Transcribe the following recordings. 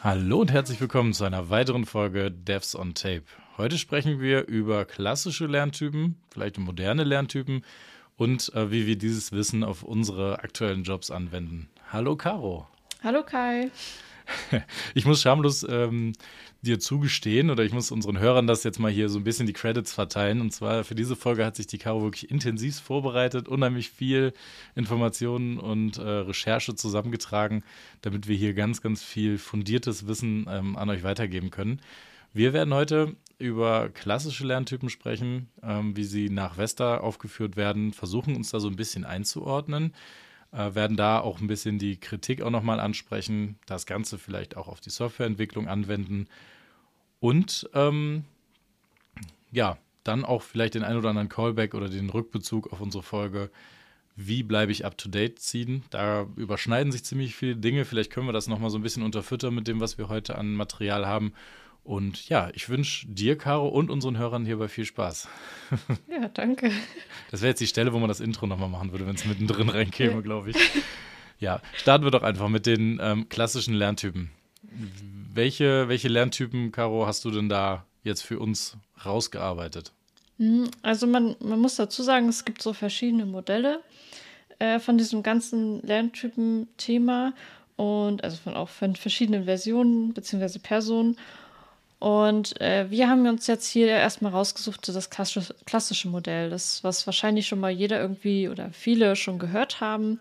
Hallo und herzlich willkommen zu einer weiteren Folge Devs on Tape. Heute sprechen wir über klassische Lerntypen, vielleicht moderne Lerntypen und äh, wie wir dieses Wissen auf unsere aktuellen Jobs anwenden. Hallo Caro. Hallo Kai. Ich muss schamlos ähm, dir zugestehen oder ich muss unseren Hörern das jetzt mal hier so ein bisschen die Credits verteilen. Und zwar für diese Folge hat sich die Caro wirklich intensiv vorbereitet, unheimlich viel Informationen und äh, Recherche zusammengetragen, damit wir hier ganz, ganz viel fundiertes Wissen ähm, an euch weitergeben können. Wir werden heute über klassische Lerntypen sprechen, ähm, wie sie nach Vesta aufgeführt werden, versuchen uns da so ein bisschen einzuordnen äh, werden da auch ein bisschen die Kritik auch nochmal ansprechen, das Ganze vielleicht auch auf die Softwareentwicklung anwenden und ähm, ja, dann auch vielleicht den ein oder anderen Callback oder den Rückbezug auf unsere Folge wie bleibe ich up to date ziehen. Da überschneiden sich ziemlich viele Dinge. Vielleicht können wir das nochmal so ein bisschen unterfüttern mit dem, was wir heute an Material haben. Und ja, ich wünsche dir, Caro, und unseren Hörern hierbei viel Spaß. Ja, danke. Das wäre jetzt die Stelle, wo man das Intro nochmal machen würde, wenn es mittendrin reinkäme, glaube ich. Ja, starten wir doch einfach mit den ähm, klassischen Lerntypen. Welche, welche Lerntypen, Caro, hast du denn da jetzt für uns rausgearbeitet? Hm, also man, man muss dazu sagen, es gibt so verschiedene Modelle äh, von diesem ganzen Lerntypen-Thema und also von auch von verschiedenen Versionen bzw. Personen. Und äh, wir haben uns jetzt hier erstmal rausgesucht, das klassische, Modell, das, was wahrscheinlich schon mal jeder irgendwie oder viele schon gehört haben,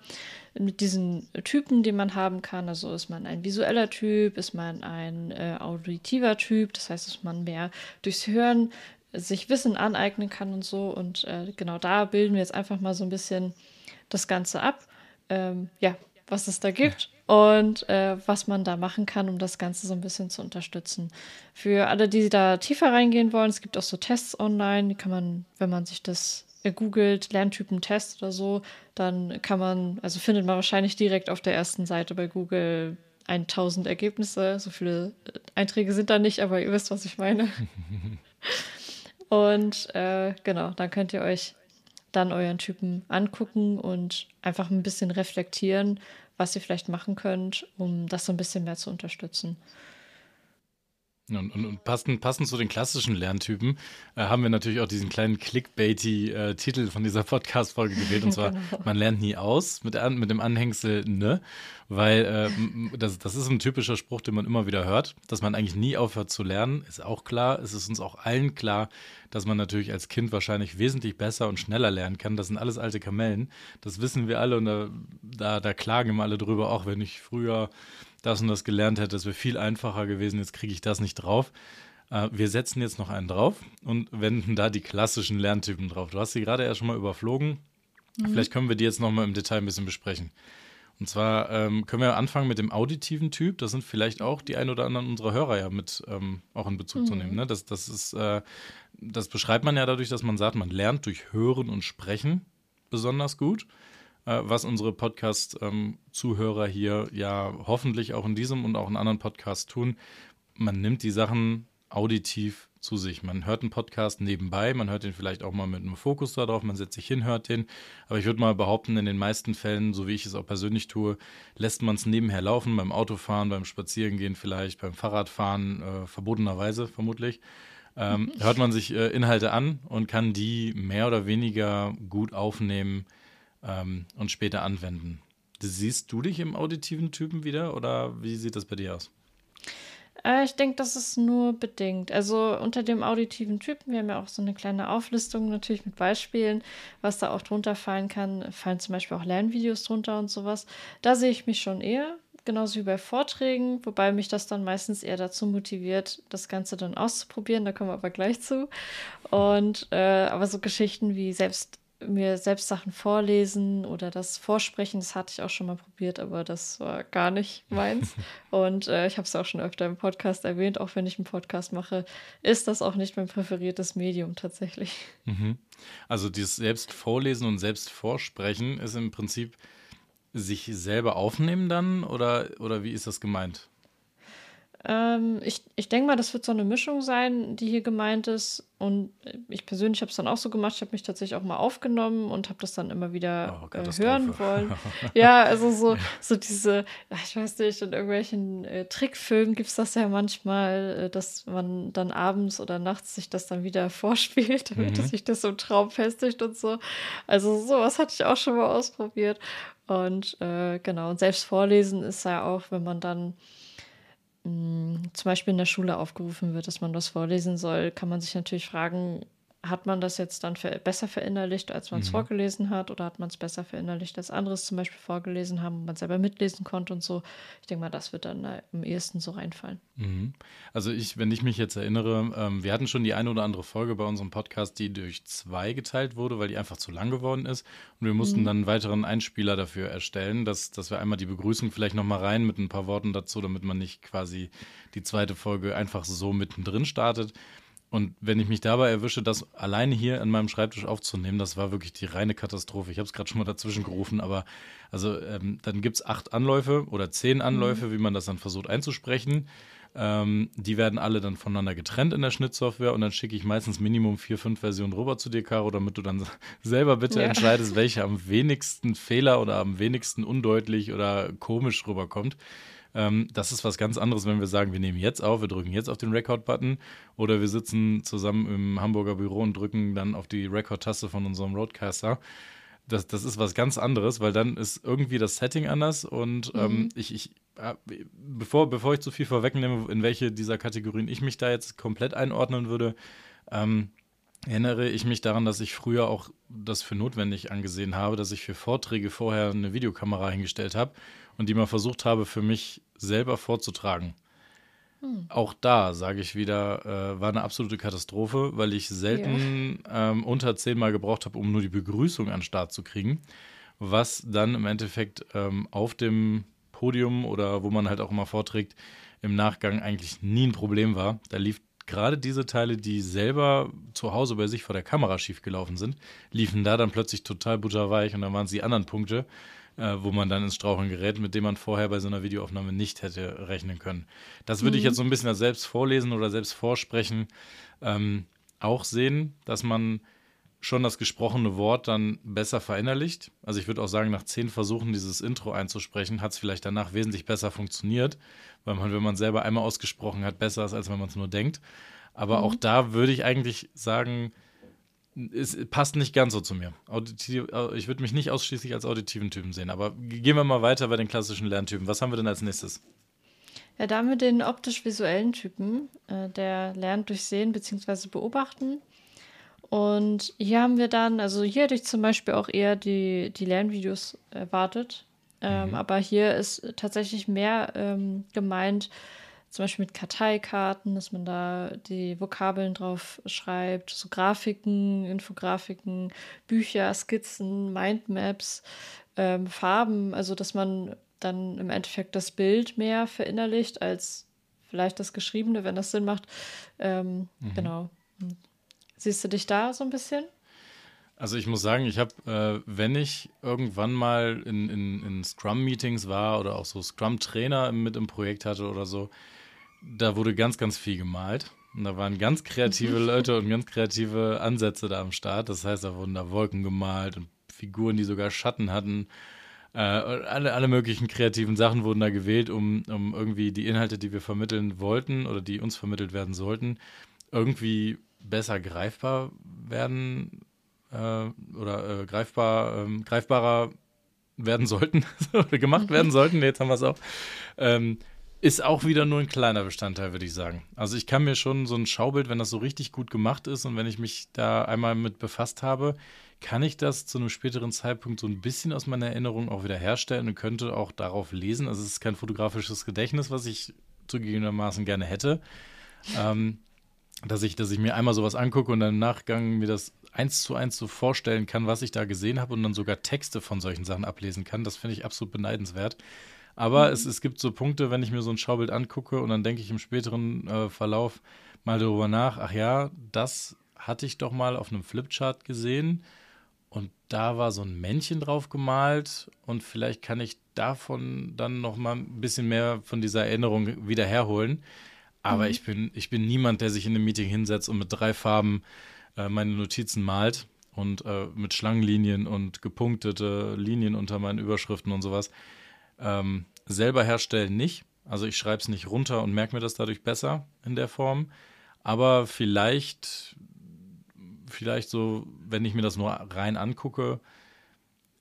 mit diesen Typen, die man haben kann. Also ist man ein visueller Typ, ist man ein äh, auditiver Typ, das heißt, dass man mehr durchs Hören sich Wissen aneignen kann und so. Und äh, genau da bilden wir jetzt einfach mal so ein bisschen das Ganze ab. Ähm, ja, was es da gibt und äh, was man da machen kann, um das Ganze so ein bisschen zu unterstützen. Für alle, die da tiefer reingehen wollen, es gibt auch so Tests online, die kann man, wenn man sich das googelt, Lerntypen-Test oder so, dann kann man, also findet man wahrscheinlich direkt auf der ersten Seite bei Google 1000 Ergebnisse. So viele äh, Einträge sind da nicht, aber ihr wisst, was ich meine. und äh, genau, dann könnt ihr euch dann euren Typen angucken und einfach ein bisschen reflektieren, was ihr vielleicht machen könnt, um das so ein bisschen mehr zu unterstützen. Und, und, und, passend, passend zu den klassischen Lerntypen äh, haben wir natürlich auch diesen kleinen Clickbaity-Titel äh, von dieser Podcast-Folge gewählt. Und zwar, genau. man lernt nie aus mit, mit dem Anhängsel ne, weil äh, das, das ist ein typischer Spruch, den man immer wieder hört, dass man eigentlich nie aufhört zu lernen, ist auch klar. Es ist uns auch allen klar, dass man natürlich als Kind wahrscheinlich wesentlich besser und schneller lernen kann. Das sind alles alte Kamellen. Das wissen wir alle und da, da, da klagen immer alle drüber, auch wenn ich früher das und das gelernt hätte, das wäre viel einfacher gewesen, jetzt kriege ich das nicht drauf. Äh, wir setzen jetzt noch einen drauf und wenden da die klassischen Lerntypen drauf. Du hast sie gerade erst schon mal überflogen. Mhm. Vielleicht können wir die jetzt noch mal im Detail ein bisschen besprechen. Und zwar ähm, können wir anfangen mit dem auditiven Typ. Das sind vielleicht auch die ein oder anderen unserer Hörer ja mit ähm, auch in Bezug mhm. zu nehmen. Ne? Das, das, ist, äh, das beschreibt man ja dadurch, dass man sagt, man lernt durch Hören und Sprechen besonders gut äh, was unsere Podcast-Zuhörer hier ja hoffentlich auch in diesem und auch in anderen Podcasts tun. Man nimmt die Sachen auditiv zu sich. Man hört einen Podcast nebenbei, man hört den vielleicht auch mal mit einem Fokus darauf, man setzt sich hin, hört den. Aber ich würde mal behaupten, in den meisten Fällen, so wie ich es auch persönlich tue, lässt man es nebenher laufen, beim Autofahren, beim Spazierengehen vielleicht, beim Fahrradfahren, äh, verbotenerweise vermutlich. Ähm, hört man sich äh, Inhalte an und kann die mehr oder weniger gut aufnehmen, ähm, und später anwenden. Siehst du dich im auditiven Typen wieder oder wie sieht das bei dir aus? Äh, ich denke, das ist nur bedingt. Also unter dem auditiven Typen, wir haben ja auch so eine kleine Auflistung natürlich mit Beispielen, was da auch drunter fallen kann. Fallen zum Beispiel auch Lernvideos drunter und sowas. Da sehe ich mich schon eher, genauso wie bei Vorträgen, wobei mich das dann meistens eher dazu motiviert, das Ganze dann auszuprobieren. Da kommen wir aber gleich zu. Und äh, aber so Geschichten wie selbst mir selbst Sachen vorlesen oder das Vorsprechen, das hatte ich auch schon mal probiert, aber das war gar nicht meins. Und äh, ich habe es auch schon öfter im Podcast erwähnt, auch wenn ich einen Podcast mache, ist das auch nicht mein präferiertes Medium tatsächlich. Mhm. Also dieses Selbstvorlesen und Selbstvorsprechen ist im Prinzip sich selber aufnehmen dann oder, oder wie ist das gemeint? Ähm, ich ich denke mal, das wird so eine Mischung sein, die hier gemeint ist. Und ich persönlich habe es dann auch so gemacht. Ich habe mich tatsächlich auch mal aufgenommen und habe das dann immer wieder oh, äh, hören wollen. ja, also so, so diese, ich weiß nicht, in irgendwelchen äh, Trickfilmen gibt es das ja manchmal, äh, dass man dann abends oder nachts sich das dann wieder vorspielt, damit mhm. sich das so im Traum festigt und so. Also sowas hatte ich auch schon mal ausprobiert. Und äh, genau, und selbst vorlesen ist ja auch, wenn man dann mh, zum Beispiel in der Schule aufgerufen wird, dass man das vorlesen soll, kann man sich natürlich fragen, hat man das jetzt dann für, besser verinnerlicht, als man es mhm. vorgelesen hat, oder hat man es besser verinnerlicht, als anderes zum Beispiel vorgelesen haben und man selber mitlesen konnte und so. Ich denke mal, das wird dann äh, am ehesten so reinfallen. Mhm. Also ich, wenn ich mich jetzt erinnere, ähm, wir hatten schon die eine oder andere Folge bei unserem Podcast, die durch zwei geteilt wurde, weil die einfach zu lang geworden ist. Und wir mussten mhm. dann einen weiteren Einspieler dafür erstellen, dass, dass wir einmal die Begrüßung vielleicht nochmal rein mit ein paar Worten dazu, damit man nicht quasi die zweite Folge einfach so mittendrin startet. Und wenn ich mich dabei erwische, das alleine hier an meinem Schreibtisch aufzunehmen, das war wirklich die reine Katastrophe. Ich habe es gerade schon mal dazwischen gerufen, aber also ähm, dann gibt es acht Anläufe oder zehn Anläufe, mhm. wie man das dann versucht einzusprechen. Ähm, die werden alle dann voneinander getrennt in der Schnittsoftware und dann schicke ich meistens Minimum vier, fünf Versionen rüber zu dir, Caro, damit du dann selber bitte ja. entscheidest, welche am wenigsten Fehler oder am wenigsten undeutlich oder komisch rüberkommt. Ähm, das ist was ganz anderes, wenn wir sagen, wir nehmen jetzt auf, wir drücken jetzt auf den Record-Button oder wir sitzen zusammen im Hamburger Büro und drücken dann auf die Record-Taste von unserem Roadcaster. Das, das ist was ganz anderes, weil dann ist irgendwie das Setting anders und ähm, mhm. ich, ich äh, bevor, bevor ich zu viel vorwegnehme, in welche dieser Kategorien ich mich da jetzt komplett einordnen würde, ähm, erinnere ich mich daran, dass ich früher auch das für notwendig angesehen habe, dass ich für Vorträge vorher eine Videokamera hingestellt habe und die mal versucht habe, für mich selber vorzutragen. Hm. Auch da, sage ich wieder, äh, war eine absolute Katastrophe, weil ich selten ja. ähm, unter zehnmal gebraucht habe, um nur die Begrüßung an den Start zu kriegen. Was dann im Endeffekt ähm, auf dem Podium oder wo man halt auch immer vorträgt, im Nachgang eigentlich nie ein Problem war. Da lief gerade diese Teile, die selber zu Hause bei sich vor der Kamera schiefgelaufen sind, liefen da dann plötzlich total butterweich und dann waren es die anderen Punkte, äh, wo man dann ins Straucheln gerät, mit dem man vorher bei so einer Videoaufnahme nicht hätte rechnen können. Das würde mhm. ich jetzt so ein bisschen als selbst vorlesen oder selbst vorsprechen ähm, auch sehen, dass man schon das gesprochene Wort dann besser verinnerlicht. Also ich würde auch sagen, nach zehn Versuchen dieses Intro einzusprechen, hat es vielleicht danach wesentlich besser funktioniert, weil man, wenn man selber einmal ausgesprochen hat, besser ist, als wenn man es nur denkt. Aber mhm. auch da würde ich eigentlich sagen, es passt nicht ganz so zu mir. Auditiv, ich würde mich nicht ausschließlich als auditiven Typen sehen. Aber gehen wir mal weiter bei den klassischen Lerntypen. Was haben wir denn als nächstes? Ja, da haben wir den optisch-visuellen Typen. Äh, der lernt durch Sehen bzw. Beobachten. Und hier haben wir dann, also hier hätte ich zum Beispiel auch eher die, die Lernvideos erwartet. Ähm, mhm. Aber hier ist tatsächlich mehr ähm, gemeint, zum Beispiel mit Karteikarten, dass man da die Vokabeln drauf schreibt, so Grafiken, Infografiken, Bücher, Skizzen, Mindmaps, ähm, Farben, also dass man dann im Endeffekt das Bild mehr verinnerlicht als vielleicht das Geschriebene, wenn das Sinn macht. Ähm, mhm. Genau. Siehst du dich da so ein bisschen? Also ich muss sagen, ich habe, äh, wenn ich irgendwann mal in, in, in Scrum-Meetings war oder auch so Scrum-Trainer mit im Projekt hatte oder so, da wurde ganz, ganz viel gemalt. Und da waren ganz kreative Leute und ganz kreative Ansätze da am Start. Das heißt, da wurden da Wolken gemalt und Figuren, die sogar Schatten hatten. Äh, alle, alle möglichen kreativen Sachen wurden da gewählt, um, um irgendwie die Inhalte, die wir vermitteln wollten oder die uns vermittelt werden sollten, irgendwie besser greifbar werden äh, oder äh, greifbar, ähm, greifbarer werden sollten, oder gemacht werden sollten. Jetzt haben wir es auch. Ähm, ist auch wieder nur ein kleiner Bestandteil, würde ich sagen. Also ich kann mir schon so ein Schaubild, wenn das so richtig gut gemacht ist und wenn ich mich da einmal mit befasst habe, kann ich das zu einem späteren Zeitpunkt so ein bisschen aus meiner Erinnerung auch wieder herstellen und könnte auch darauf lesen. Also es ist kein fotografisches Gedächtnis, was ich zugegebenermaßen gerne hätte. Ähm, dass ich, dass ich mir einmal sowas angucke und dann im Nachgang mir das eins zu eins so vorstellen kann, was ich da gesehen habe und dann sogar Texte von solchen Sachen ablesen kann. Das finde ich absolut beneidenswert. Aber mhm. es, es gibt so Punkte, wenn ich mir so ein Schaubild angucke und dann denke ich im späteren äh, Verlauf mal darüber nach, ach ja, das hatte ich doch mal auf einem Flipchart gesehen Und da war so ein Männchen drauf gemalt und vielleicht kann ich davon dann noch mal ein bisschen mehr von dieser Erinnerung wieder herholen. Aber mhm. ich, bin, ich bin niemand, der sich in einem Meeting hinsetzt und mit drei Farben äh, meine Notizen malt und äh, mit Schlangenlinien und gepunktete Linien unter meinen Überschriften und sowas. Ähm, selber herstellen nicht. Also ich schreibe es nicht runter und merke mir das dadurch besser in der Form. Aber vielleicht vielleicht so, wenn ich mir das nur rein angucke,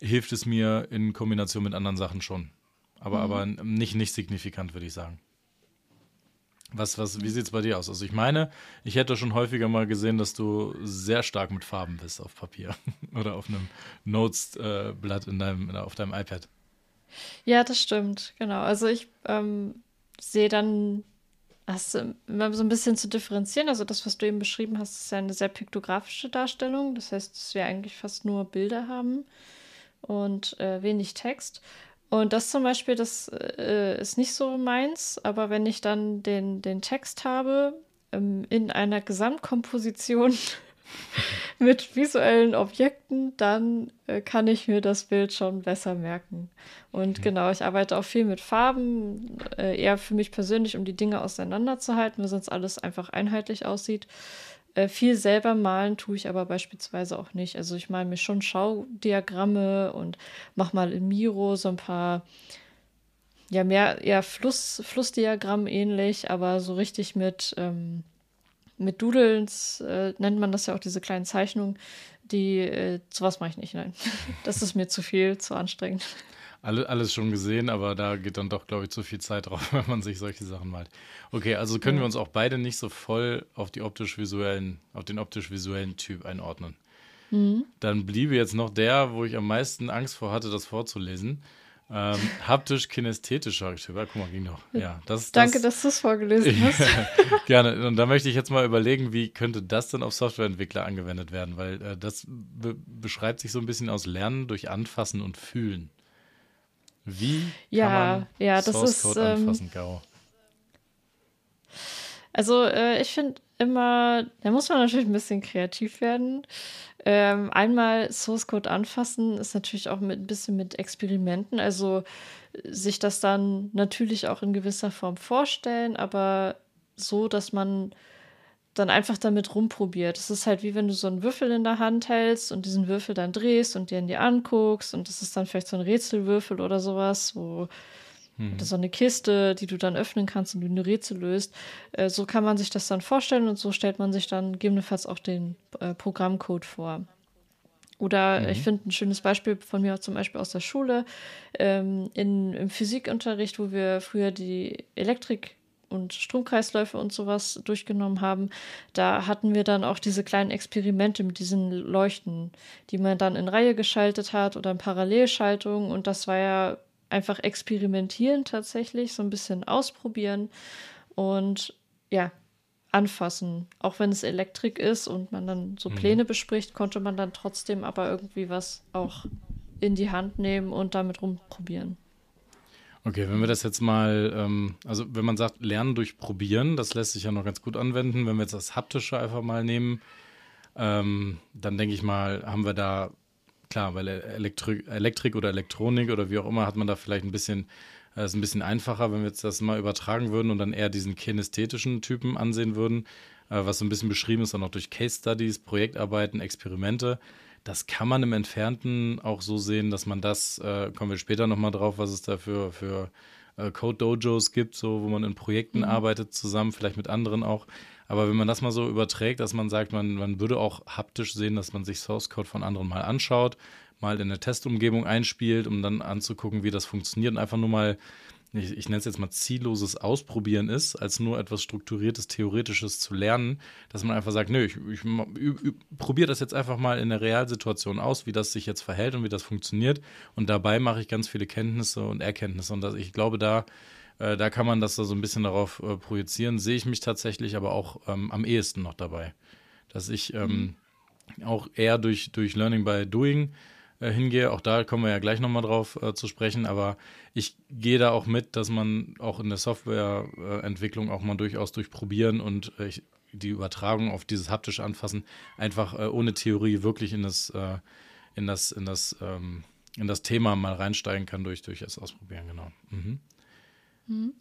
hilft es mir in Kombination mit anderen Sachen schon. Aber, mhm. aber nicht, nicht signifikant, würde ich sagen. Was, was, wie sieht es bei dir aus? Also ich meine, ich hätte schon häufiger mal gesehen, dass du sehr stark mit Farben bist auf Papier oder auf einem Notes-Blatt in deinem, auf deinem iPad. Ja, das stimmt, genau. Also ich ähm, sehe dann du immer so ein bisschen zu differenzieren. Also das, was du eben beschrieben hast, ist ja eine sehr piktografische Darstellung. Das heißt, dass wir eigentlich fast nur Bilder haben und äh, wenig Text. Und das zum Beispiel, das äh, ist nicht so meins, aber wenn ich dann den, den Text habe ähm, in einer Gesamtkomposition mit visuellen Objekten, dann äh, kann ich mir das Bild schon besser merken. Und mhm. genau, ich arbeite auch viel mit Farben, äh, eher für mich persönlich, um die Dinge auseinanderzuhalten, weil sonst alles einfach einheitlich aussieht. Äh, viel selber malen tue ich aber beispielsweise auch nicht. Also ich male mir schon Schaudiagramme und mache mal in Miro so ein paar ja, mehr eher Fluss, Flussdiagramm ähnlich, aber so richtig mit ähm, mit Doodles äh, nennt man das ja auch diese kleinen Zeichnungen, die, äh, sowas mache ich nicht, nein. Das ist mir zu viel, zu anstrengend. Alle, alles schon gesehen, aber da geht dann doch, glaube ich, zu viel Zeit drauf, wenn man sich solche Sachen malt. Okay, also können ja. wir uns auch beide nicht so voll auf die optisch-visuellen, auf den optisch-visuellen Typ einordnen. Mhm. Dann bliebe jetzt noch der, wo ich am meisten Angst vor hatte, das vorzulesen. Ähm, haptisch-kinästhetischer. Ja, guck mal, ging noch. Ja, das, das, Danke, dass du es vorgelesen hast. Gerne. Und da möchte ich jetzt mal überlegen, wie könnte das denn auf Softwareentwickler angewendet werden? Weil äh, das be beschreibt sich so ein bisschen aus Lernen durch Anfassen und Fühlen. Wie ja, kann man ja, Source Code ist, ähm, anfassen, Gau? Also äh, ich finde immer, da muss man natürlich ein bisschen kreativ werden. Ähm, einmal Source Code anfassen ist natürlich auch mit ein bisschen mit Experimenten, also sich das dann natürlich auch in gewisser Form vorstellen, aber so, dass man dann einfach damit rumprobiert. Es ist halt wie wenn du so einen Würfel in der Hand hältst und diesen Würfel dann drehst und dir in die anguckst und das ist dann vielleicht so ein Rätselwürfel oder sowas, wo hm. Oder so eine Kiste, die du dann öffnen kannst und du eine Rätsel löst. Äh, so kann man sich das dann vorstellen und so stellt man sich dann gegebenenfalls auch den äh, Programmcode vor. Oder mhm. ich finde ein schönes Beispiel von mir zum Beispiel aus der Schule, ähm, in, im Physikunterricht, wo wir früher die Elektrik und Stromkreisläufe und sowas durchgenommen haben, da hatten wir dann auch diese kleinen Experimente mit diesen Leuchten, die man dann in Reihe geschaltet hat oder in Parallelschaltung. Und das war ja einfach experimentieren tatsächlich, so ein bisschen ausprobieren und ja, anfassen. Auch wenn es Elektrik ist und man dann so mhm. Pläne mhm. bespricht, konnte man dann trotzdem aber irgendwie was auch in die Hand nehmen und damit rumprobieren. Okay, wenn wir das jetzt mal, ähm, also wenn man sagt, lernen durch Probieren, das lässt sich ja noch ganz gut anwenden. Wenn wir jetzt das Haptische einfach mal nehmen, ähm, dann denke ich mal, haben wir da klar, weil Elektri Elektrik oder Elektronik oder wie auch immer hat man da vielleicht ein bisschen, äh, ist ein bisschen einfacher, wenn wir jetzt das mal übertragen würden und dann eher diesen kinästhetischen Typen ansehen würden, äh, was so ein bisschen beschrieben ist, dann auch durch Case Studies, Projektarbeiten, Experimente. Das kann man im Entfernten auch so sehen, dass man das, äh, kommen wir später nochmal drauf, was es da für, für äh, Code-Dojos gibt, so, wo man in Projekten mhm. arbeitet zusammen, vielleicht mit anderen auch. Aber wenn man das mal so überträgt, dass man sagt, man, man würde auch haptisch sehen, dass man sich Source Code von anderen mal anschaut, mal in eine Testumgebung einspielt, um dann anzugucken, wie das funktioniert und einfach nur mal, ich, ich nenne es jetzt mal zielloses Ausprobieren ist, als nur etwas strukturiertes, theoretisches zu lernen, dass man einfach sagt, nö, ich, ich, ich probiere das jetzt einfach mal in der Realsituation aus, wie das sich jetzt verhält und wie das funktioniert. Und dabei mache ich ganz viele Kenntnisse und Erkenntnisse. Und das, ich glaube, da äh, da kann man das so ein bisschen darauf äh, projizieren. Sehe ich mich tatsächlich aber auch ähm, am ehesten noch dabei. Dass ich ähm, mhm. auch eher durch, durch Learning by Doing äh, hingehe. Auch da kommen wir ja gleich nochmal drauf äh, zu sprechen. Aber ich gehe da auch mit, dass man auch in der Softwareentwicklung auch mal durchaus durch Probieren und äh, ich, die Übertragung auf dieses haptische Anfassen einfach äh, ohne Theorie wirklich in das in das, in das, ähm, in das Thema mal reinsteigen kann durch, durch das Ausprobieren, genau. Mhm. Mhm.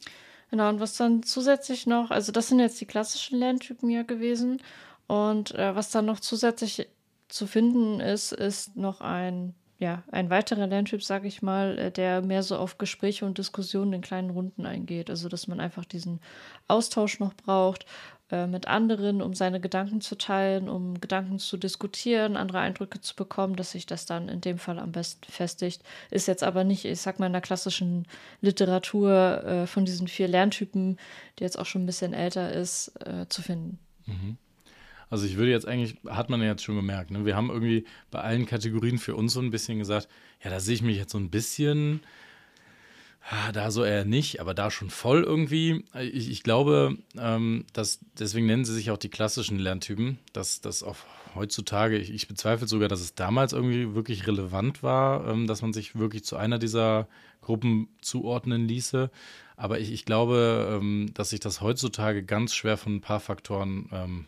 Genau, und was dann zusätzlich noch, also das sind jetzt die klassischen Lerntypen ja gewesen. Und äh, was dann noch zusätzlich zu finden ist, ist noch ein, ja, ein weiterer Lerntyp, sage ich mal, äh, der mehr so auf Gespräche und Diskussionen in kleinen Runden eingeht. Also dass man einfach diesen Austausch noch braucht äh, mit anderen, um seine Gedanken zu teilen, um Gedanken zu diskutieren, andere Eindrücke zu bekommen, dass sich das dann in dem Fall am besten festigt. Ist jetzt aber nicht, ich sag mal, in der klassischen Literatur äh, von diesen vier Lerntypen, die jetzt auch schon ein bisschen älter ist, äh, zu finden. Mhm. Also ich würde jetzt eigentlich, hat man ja jetzt schon gemerkt, ne? wir haben irgendwie bei allen Kategorien für uns so ein bisschen gesagt, ja, da sehe ich mich jetzt so ein bisschen da so eher nicht, aber da schon voll irgendwie. Ich, ich glaube, ähm, dass deswegen nennen sie sich auch die klassischen Lerntypen, dass das auch heutzutage, ich, ich, bezweifle sogar, dass es damals irgendwie wirklich relevant war, ähm, dass man sich wirklich zu einer dieser Gruppen zuordnen ließe. Aber ich, ich glaube, ähm, dass sich das heutzutage ganz schwer von ein paar Faktoren ähm,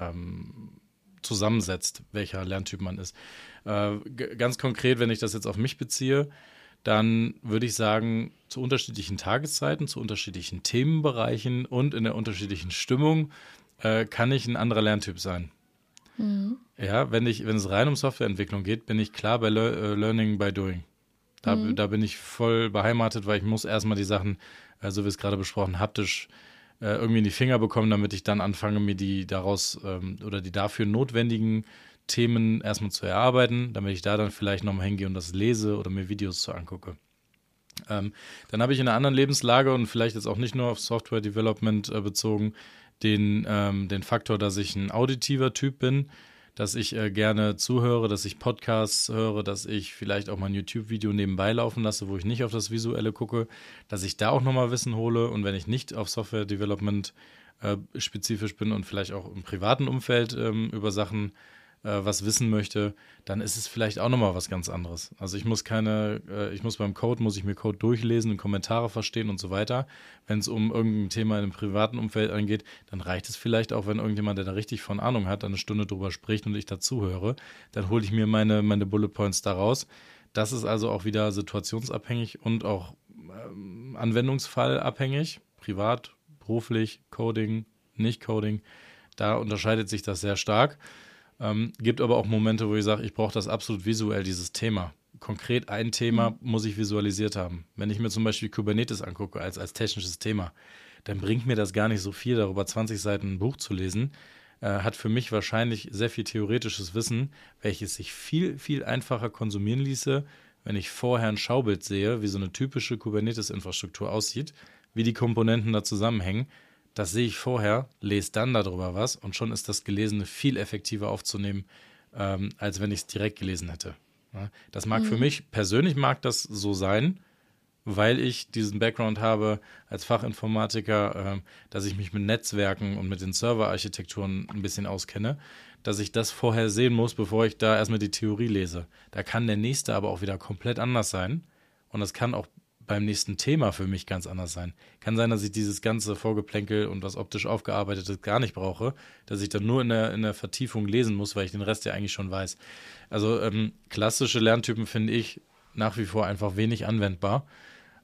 ähm, zusammensetzt, welcher Lerntyp man ist. Äh, ganz konkret, wenn ich das jetzt auf mich beziehe, dann würde ich sagen, zu unterschiedlichen Tageszeiten, zu unterschiedlichen Themenbereichen und in der unterschiedlichen Stimmung äh, kann ich ein anderer Lerntyp sein. Mhm. Ja, wenn, ich, wenn es rein um Softwareentwicklung geht, bin ich klar bei Le uh, Learning by Doing. Da, mhm. da bin ich voll beheimatet, weil ich muss erstmal die Sachen, äh, so wie es gerade besprochen, haptisch äh, irgendwie in die Finger bekommen, damit ich dann anfange, mir die daraus ähm, oder die dafür notwendigen Themen erstmal zu erarbeiten, damit ich da dann vielleicht nochmal hingehe und das lese oder mir Videos zu angucke. Ähm, dann habe ich in einer anderen Lebenslage und vielleicht jetzt auch nicht nur auf Software Development äh, bezogen, den, ähm, den Faktor, dass ich ein auditiver Typ bin, dass ich äh, gerne zuhöre, dass ich Podcasts höre, dass ich vielleicht auch mal ein YouTube-Video nebenbei laufen lasse, wo ich nicht auf das Visuelle gucke, dass ich da auch nochmal Wissen hole und wenn ich nicht auf Software Development äh, spezifisch bin und vielleicht auch im privaten Umfeld ähm, über Sachen äh, was wissen möchte, dann ist es vielleicht auch nochmal was ganz anderes. Also ich muss keine, äh, ich muss beim Code, muss ich mir Code durchlesen und Kommentare verstehen und so weiter. Wenn es um irgendein Thema in einem privaten Umfeld angeht, dann reicht es vielleicht auch, wenn irgendjemand, der da richtig von Ahnung hat, eine Stunde drüber spricht und ich dazuhöre, dann hole ich mir meine, meine Bullet Points daraus. Das ist also auch wieder situationsabhängig und auch ähm, anwendungsfallabhängig, privat, beruflich, Coding, nicht Coding. Da unterscheidet sich das sehr stark. Ähm, gibt aber auch Momente, wo ich sage, ich brauche das absolut visuell, dieses Thema. Konkret ein Thema mhm. muss ich visualisiert haben. Wenn ich mir zum Beispiel Kubernetes angucke als, als technisches Thema, dann bringt mir das gar nicht so viel, darüber 20 Seiten ein Buch zu lesen. Äh, hat für mich wahrscheinlich sehr viel theoretisches Wissen, welches sich viel, viel einfacher konsumieren ließe, wenn ich vorher ein Schaubild sehe, wie so eine typische Kubernetes-Infrastruktur aussieht, wie die Komponenten da zusammenhängen das sehe ich vorher, lese dann darüber was und schon ist das Gelesene viel effektiver aufzunehmen, ähm, als wenn ich es direkt gelesen hätte. Ja, das mag mhm. für mich, persönlich mag das so sein, weil ich diesen Background habe als Fachinformatiker, äh, dass ich mich mit Netzwerken und mit den Serverarchitekturen ein bisschen auskenne, dass ich das vorher sehen muss, bevor ich da erstmal die Theorie lese. Da kann der nächste aber auch wieder komplett anders sein. Und das kann auch beim nächsten Thema für mich ganz anders sein. Kann sein, dass ich dieses ganze Vorgeplänkel und was optisch aufgearbeitetes gar nicht brauche, dass ich dann nur in der, in der Vertiefung lesen muss, weil ich den Rest ja eigentlich schon weiß. Also ähm, klassische Lerntypen finde ich nach wie vor einfach wenig anwendbar,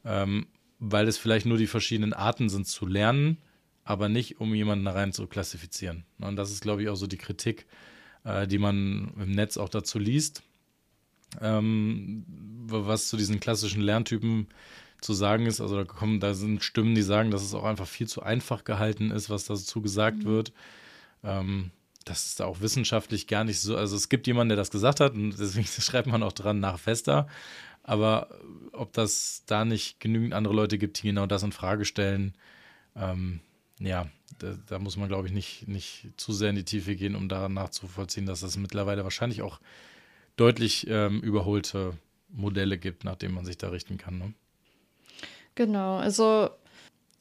ähm, weil es vielleicht nur die verschiedenen Arten sind zu lernen, aber nicht, um jemanden da rein zu klassifizieren. Und das ist, glaube ich, auch so die Kritik, äh, die man im Netz auch dazu liest ähm, was zu diesen klassischen Lerntypen zu sagen ist. Also da kommen, da sind Stimmen, die sagen, dass es auch einfach viel zu einfach gehalten ist, was dazu gesagt mhm. wird. Ähm, das ist da auch wissenschaftlich gar nicht so. Also es gibt jemanden, der das gesagt hat und deswegen schreibt man auch dran nach Fester. Aber ob das da nicht genügend andere Leute gibt, die genau das in Frage stellen, ähm, ja, da, da, muss man, glaube ich, nicht, nicht zu sehr in die Tiefe gehen, um daran nachzuvollziehen, dass das mittlerweile wahrscheinlich auch deutlich ähm, überholte Modelle gibt, nach denen man sich da richten kann. Ne? Genau, also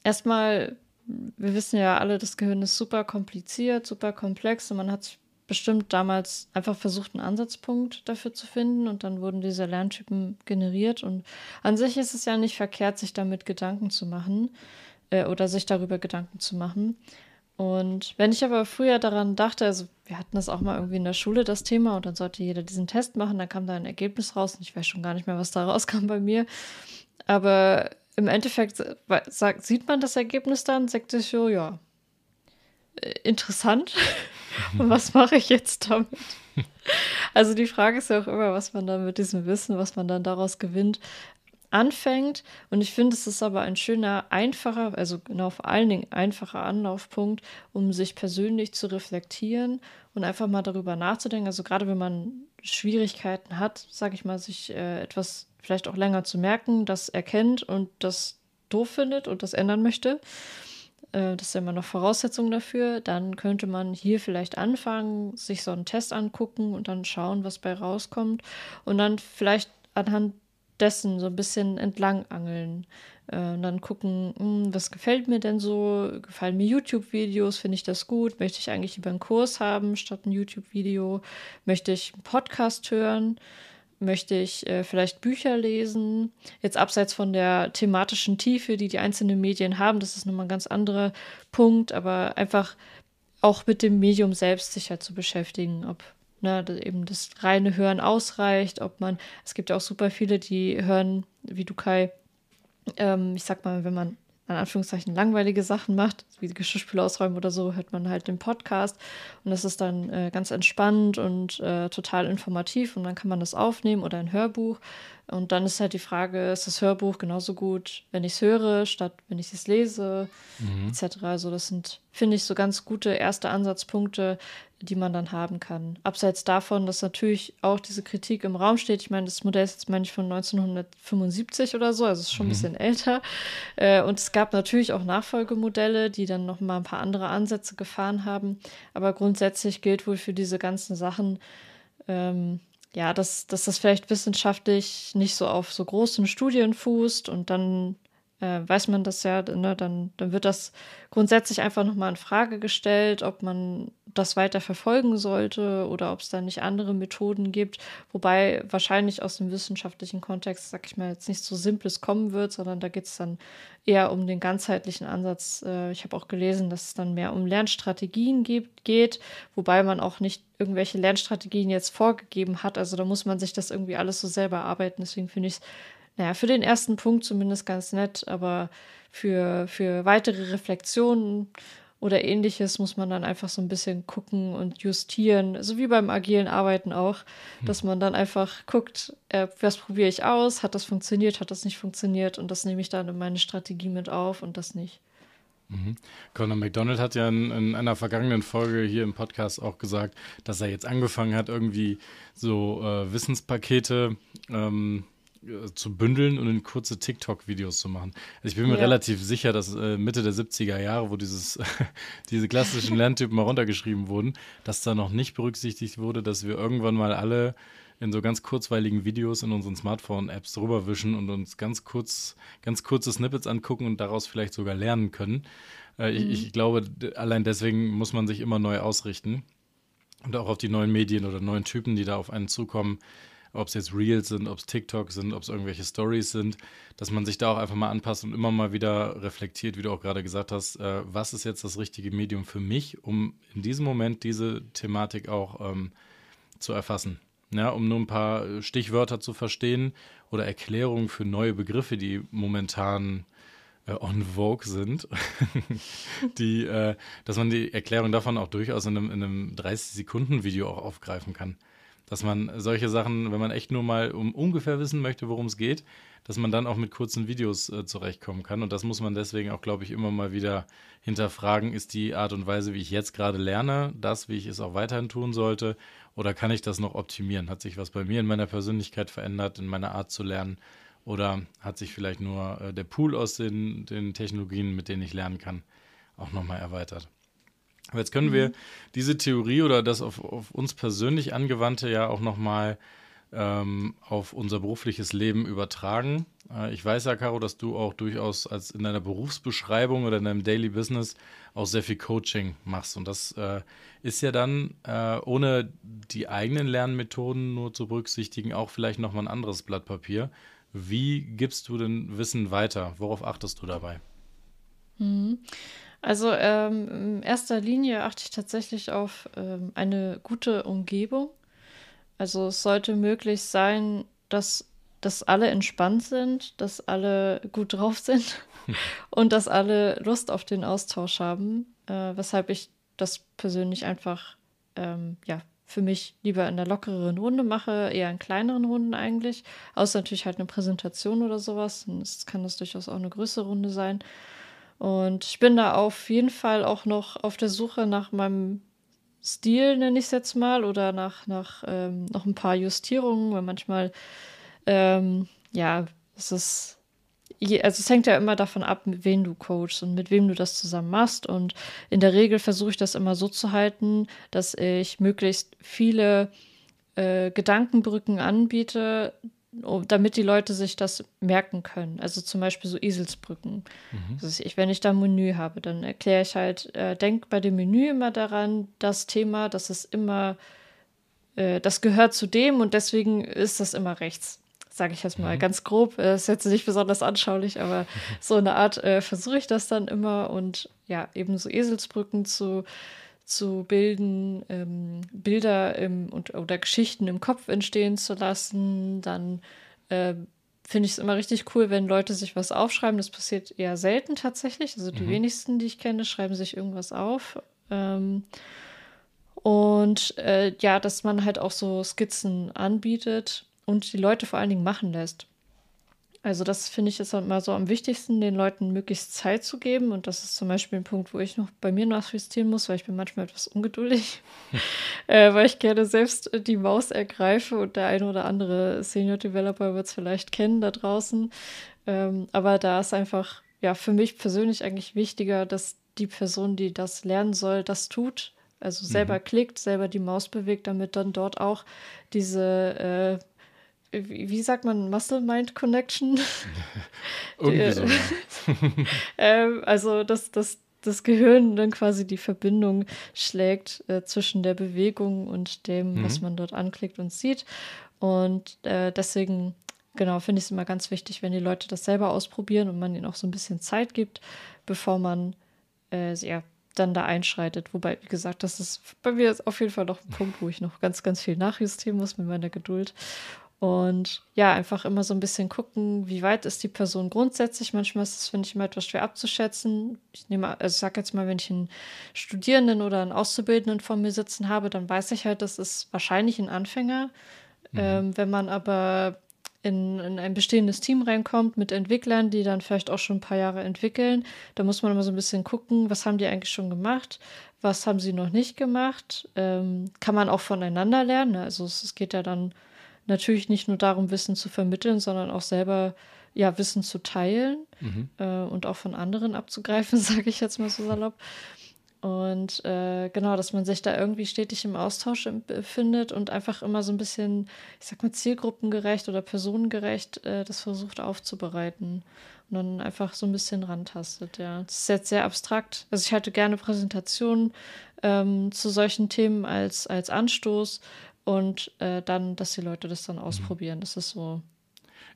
erstmal, wir wissen ja alle, das Gehirn ist super kompliziert, super komplex und man hat bestimmt damals einfach versucht, einen Ansatzpunkt dafür zu finden und dann wurden diese Lerntypen generiert und an sich ist es ja nicht verkehrt, sich damit Gedanken zu machen äh, oder sich darüber Gedanken zu machen. Und wenn ich aber früher daran dachte, also wir hatten das auch mal irgendwie in der Schule, das Thema, und dann sollte jeder diesen Test machen, dann kam da ein Ergebnis raus und ich weiß schon gar nicht mehr, was da rauskam bei mir. Aber im Endeffekt sagt, sieht man das Ergebnis dann, sagt sich so, ja, äh, interessant. und was mache ich jetzt damit? Also die Frage ist ja auch immer, was man dann mit diesem Wissen, was man dann daraus gewinnt, anfängt. Und ich finde, es ist aber ein schöner, einfacher, also genau vor allen Dingen einfacher Anlaufpunkt, um sich persönlich zu reflektieren und einfach mal darüber nachzudenken. Also gerade wenn man Schwierigkeiten hat, sage ich mal, sich äh, etwas vielleicht auch länger zu merken, das erkennt und das doof findet und das ändern möchte. Äh, das ist ja immer noch Voraussetzung dafür. Dann könnte man hier vielleicht anfangen, sich so einen Test angucken und dann schauen, was bei rauskommt. Und dann vielleicht anhand dessen so ein bisschen entlang angeln. Äh, und dann gucken, hm, was gefällt mir denn so? Gefallen mir YouTube-Videos? Finde ich das gut? Möchte ich eigentlich lieber einen Kurs haben statt ein YouTube-Video? Möchte ich einen Podcast hören? Möchte ich äh, vielleicht Bücher lesen? Jetzt abseits von der thematischen Tiefe, die die einzelnen Medien haben, das ist nochmal ein ganz anderer Punkt, aber einfach auch mit dem Medium selbst sich halt zu beschäftigen, ob ne, eben das reine Hören ausreicht, ob man, es gibt ja auch super viele, die hören, wie du Kai, ähm, ich sag mal, wenn man in Anführungszeichen langweilige Sachen macht, wie Geschirrspüler ausräumen oder so, hört man halt den Podcast und das ist dann äh, ganz entspannt und äh, total informativ und dann kann man das aufnehmen oder ein Hörbuch und dann ist halt die Frage, ist das Hörbuch genauso gut, wenn ich es höre, statt wenn ich es lese, mhm. etc. Also das sind, finde ich, so ganz gute erste Ansatzpunkte, die man dann haben kann. Abseits davon, dass natürlich auch diese Kritik im Raum steht. Ich meine, das Modell ist jetzt, meine ich, von 1975 oder so, also ist schon mhm. ein bisschen älter. Äh, und es gab natürlich auch Nachfolgemodelle, die dann noch mal ein paar andere Ansätze gefahren haben. Aber grundsätzlich gilt wohl für diese ganzen Sachen, ähm, ja, dass, dass das vielleicht wissenschaftlich nicht so auf so großen Studien fußt und dann äh, weiß man das ja, ne, dann, dann wird das grundsätzlich einfach nochmal in Frage gestellt, ob man das weiter verfolgen sollte oder ob es da nicht andere Methoden gibt, wobei wahrscheinlich aus dem wissenschaftlichen Kontext, sag ich mal, jetzt nicht so simples kommen wird, sondern da geht es dann eher um den ganzheitlichen Ansatz. Äh, ich habe auch gelesen, dass es dann mehr um Lernstrategien gibt, geht, wobei man auch nicht irgendwelche Lernstrategien jetzt vorgegeben hat. Also da muss man sich das irgendwie alles so selber arbeiten. Deswegen finde ich es naja, für den ersten Punkt zumindest ganz nett, aber für, für weitere Reflexionen oder ähnliches muss man dann einfach so ein bisschen gucken und justieren, so wie beim agilen Arbeiten auch, hm. dass man dann einfach guckt, äh, was probiere ich aus, hat das funktioniert, hat das nicht funktioniert und das nehme ich dann in meine Strategie mit auf und das nicht. Mhm. Conor McDonald hat ja in, in, einer vergangenen Folge hier im Podcast auch gesagt, dass er jetzt angefangen hat, irgendwie so äh, Wissenspakete ähm, äh, zu bündeln und in kurze TikTok-Videos zu machen. Also ich bin mir ja. relativ sicher, dass äh, Mitte der 70er Jahre, wo dieses, diese klassischen Lerntypen mal runtergeschrieben wurden, dass da noch nicht berücksichtigt wurde, dass wir irgendwann mal alle in so ganz kurzweiligen Videos in unseren Smartphone-Apps drüber wischen und uns ganz kurz, ganz kurze Snippets angucken und daraus vielleicht sogar lernen können. Äh, mhm. ich, ich glaube, allein deswegen muss man sich immer neu ausrichten und auch auf die neuen Medien oder neuen Typen, die da auf einen zukommen, ob es jetzt Reels sind, ob es TikTok sind, ob es irgendwelche Stories sind, dass man sich da auch einfach mal anpasst und immer mal wieder reflektiert, wie du auch gerade gesagt hast, äh, was ist jetzt das richtige Medium für mich, um in diesem Moment diese Thematik auch ähm, zu erfassen. Ja, um nur ein paar Stichwörter zu verstehen oder Erklärungen für neue Begriffe, die momentan äh, on vogue sind, die, äh, dass man die Erklärung davon auch durchaus in einem, in einem 30-Sekunden-Video auch aufgreifen kann dass man solche Sachen, wenn man echt nur mal um ungefähr wissen möchte, worum es geht, dass man dann auch mit kurzen Videos äh, zurechtkommen kann. Und das muss man deswegen auch, glaube ich, immer mal wieder hinterfragen. Ist die Art und Weise, wie ich jetzt gerade lerne, das, wie ich es auch weiterhin tun sollte? Oder kann ich das noch optimieren? Hat sich was bei mir in meiner Persönlichkeit verändert, in meiner Art zu lernen? Oder hat sich vielleicht nur äh, der Pool aus den, den Technologien, mit denen ich lernen kann, auch nochmal erweitert? Aber jetzt können mhm. wir diese Theorie oder das auf, auf uns persönlich angewandte ja auch nochmal ähm, auf unser berufliches Leben übertragen. Äh, ich weiß ja, Caro, dass du auch durchaus als in deiner Berufsbeschreibung oder in deinem Daily Business auch sehr viel Coaching machst. Und das äh, ist ja dann, äh, ohne die eigenen Lernmethoden nur zu berücksichtigen, auch vielleicht nochmal ein anderes Blatt Papier. Wie gibst du denn Wissen weiter? Worauf achtest du dabei? Mhm. Also ähm, in erster Linie achte ich tatsächlich auf ähm, eine gute Umgebung. Also es sollte möglich sein, dass, dass alle entspannt sind, dass alle gut drauf sind und dass alle Lust auf den Austausch haben, äh, weshalb ich das persönlich einfach ähm, ja, für mich lieber in der lockereren Runde mache, eher in kleineren Runden eigentlich. Außer natürlich halt eine Präsentation oder sowas. Dann kann das durchaus auch eine größere Runde sein. Und ich bin da auf jeden Fall auch noch auf der Suche nach meinem Stil, nenne ich es jetzt mal, oder nach, nach ähm, noch ein paar Justierungen, weil manchmal, ähm, ja, es ist also es hängt ja immer davon ab, mit wem du coachst und mit wem du das zusammen machst. Und in der Regel versuche ich das immer so zu halten, dass ich möglichst viele äh, Gedankenbrücken anbiete, damit die Leute sich das merken können. Also zum Beispiel so Eselsbrücken. Mhm. Also ich, wenn ich da ein Menü habe, dann erkläre ich halt, äh, denk bei dem Menü immer daran, das Thema, das ist immer, äh, das gehört zu dem und deswegen ist das immer rechts sage ich jetzt mal mhm. ganz grob, äh, ist jetzt nicht besonders anschaulich, aber so eine Art äh, versuche ich das dann immer und ja, eben so Eselsbrücken zu, zu bilden, ähm, Bilder im, und, oder Geschichten im Kopf entstehen zu lassen. Dann äh, finde ich es immer richtig cool, wenn Leute sich was aufschreiben. Das passiert eher selten tatsächlich. Also die mhm. wenigsten, die ich kenne, schreiben sich irgendwas auf. Ähm, und äh, ja, dass man halt auch so Skizzen anbietet und die Leute vor allen Dingen machen lässt. Also das finde ich jetzt mal so am wichtigsten, den Leuten möglichst Zeit zu geben. Und das ist zum Beispiel ein Punkt, wo ich noch bei mir nachjustieren muss, weil ich bin manchmal etwas ungeduldig, äh, weil ich gerne selbst die Maus ergreife und der eine oder andere Senior Developer wird es vielleicht kennen da draußen. Ähm, aber da ist einfach, ja, für mich persönlich eigentlich wichtiger, dass die Person, die das lernen soll, das tut. Also selber mhm. klickt, selber die Maus bewegt, damit dann dort auch diese äh, wie sagt man, Muscle-Mind-Connection? Irgendwie so. ähm, also, dass das, das Gehirn dann quasi die Verbindung schlägt äh, zwischen der Bewegung und dem, mhm. was man dort anklickt und sieht. Und äh, deswegen, genau, finde ich es immer ganz wichtig, wenn die Leute das selber ausprobieren und man ihnen auch so ein bisschen Zeit gibt, bevor man äh, ja, dann da einschreitet. Wobei, wie gesagt, das ist bei mir auf jeden Fall noch ein Punkt, wo ich noch ganz, ganz viel nachjustieren muss mit meiner Geduld. Und ja, einfach immer so ein bisschen gucken, wie weit ist die Person grundsätzlich. Manchmal ist es, finde ich, immer etwas schwer abzuschätzen. Ich nehme, also ich sage jetzt mal, wenn ich einen Studierenden oder einen Auszubildenden vor mir sitzen habe, dann weiß ich halt, das ist wahrscheinlich ein Anfänger. Mhm. Ähm, wenn man aber in, in, ein bestehendes Team reinkommt mit Entwicklern, die dann vielleicht auch schon ein paar Jahre entwickeln, da muss man immer so ein bisschen gucken, was haben die eigentlich schon gemacht, was haben sie noch nicht gemacht. Ähm, kann man auch voneinander lernen. Also es, es geht ja dann natürlich nicht nur darum, Wissen zu vermitteln, sondern auch selber ja, Wissen zu teilen mhm. äh, und auch von anderen abzugreifen, sage ich jetzt mal so salopp. Und äh, genau, dass man sich da irgendwie stetig im Austausch befindet und einfach immer so ein bisschen, ich sag mal, zielgruppengerecht oder personengerecht äh, das versucht aufzubereiten. Und dann einfach so ein bisschen rantastet, ja. Das ist jetzt sehr abstrakt. Also ich halte gerne Präsentationen ähm, zu solchen Themen als, als Anstoß, und äh, dann, dass die Leute das dann ausprobieren. Das ist so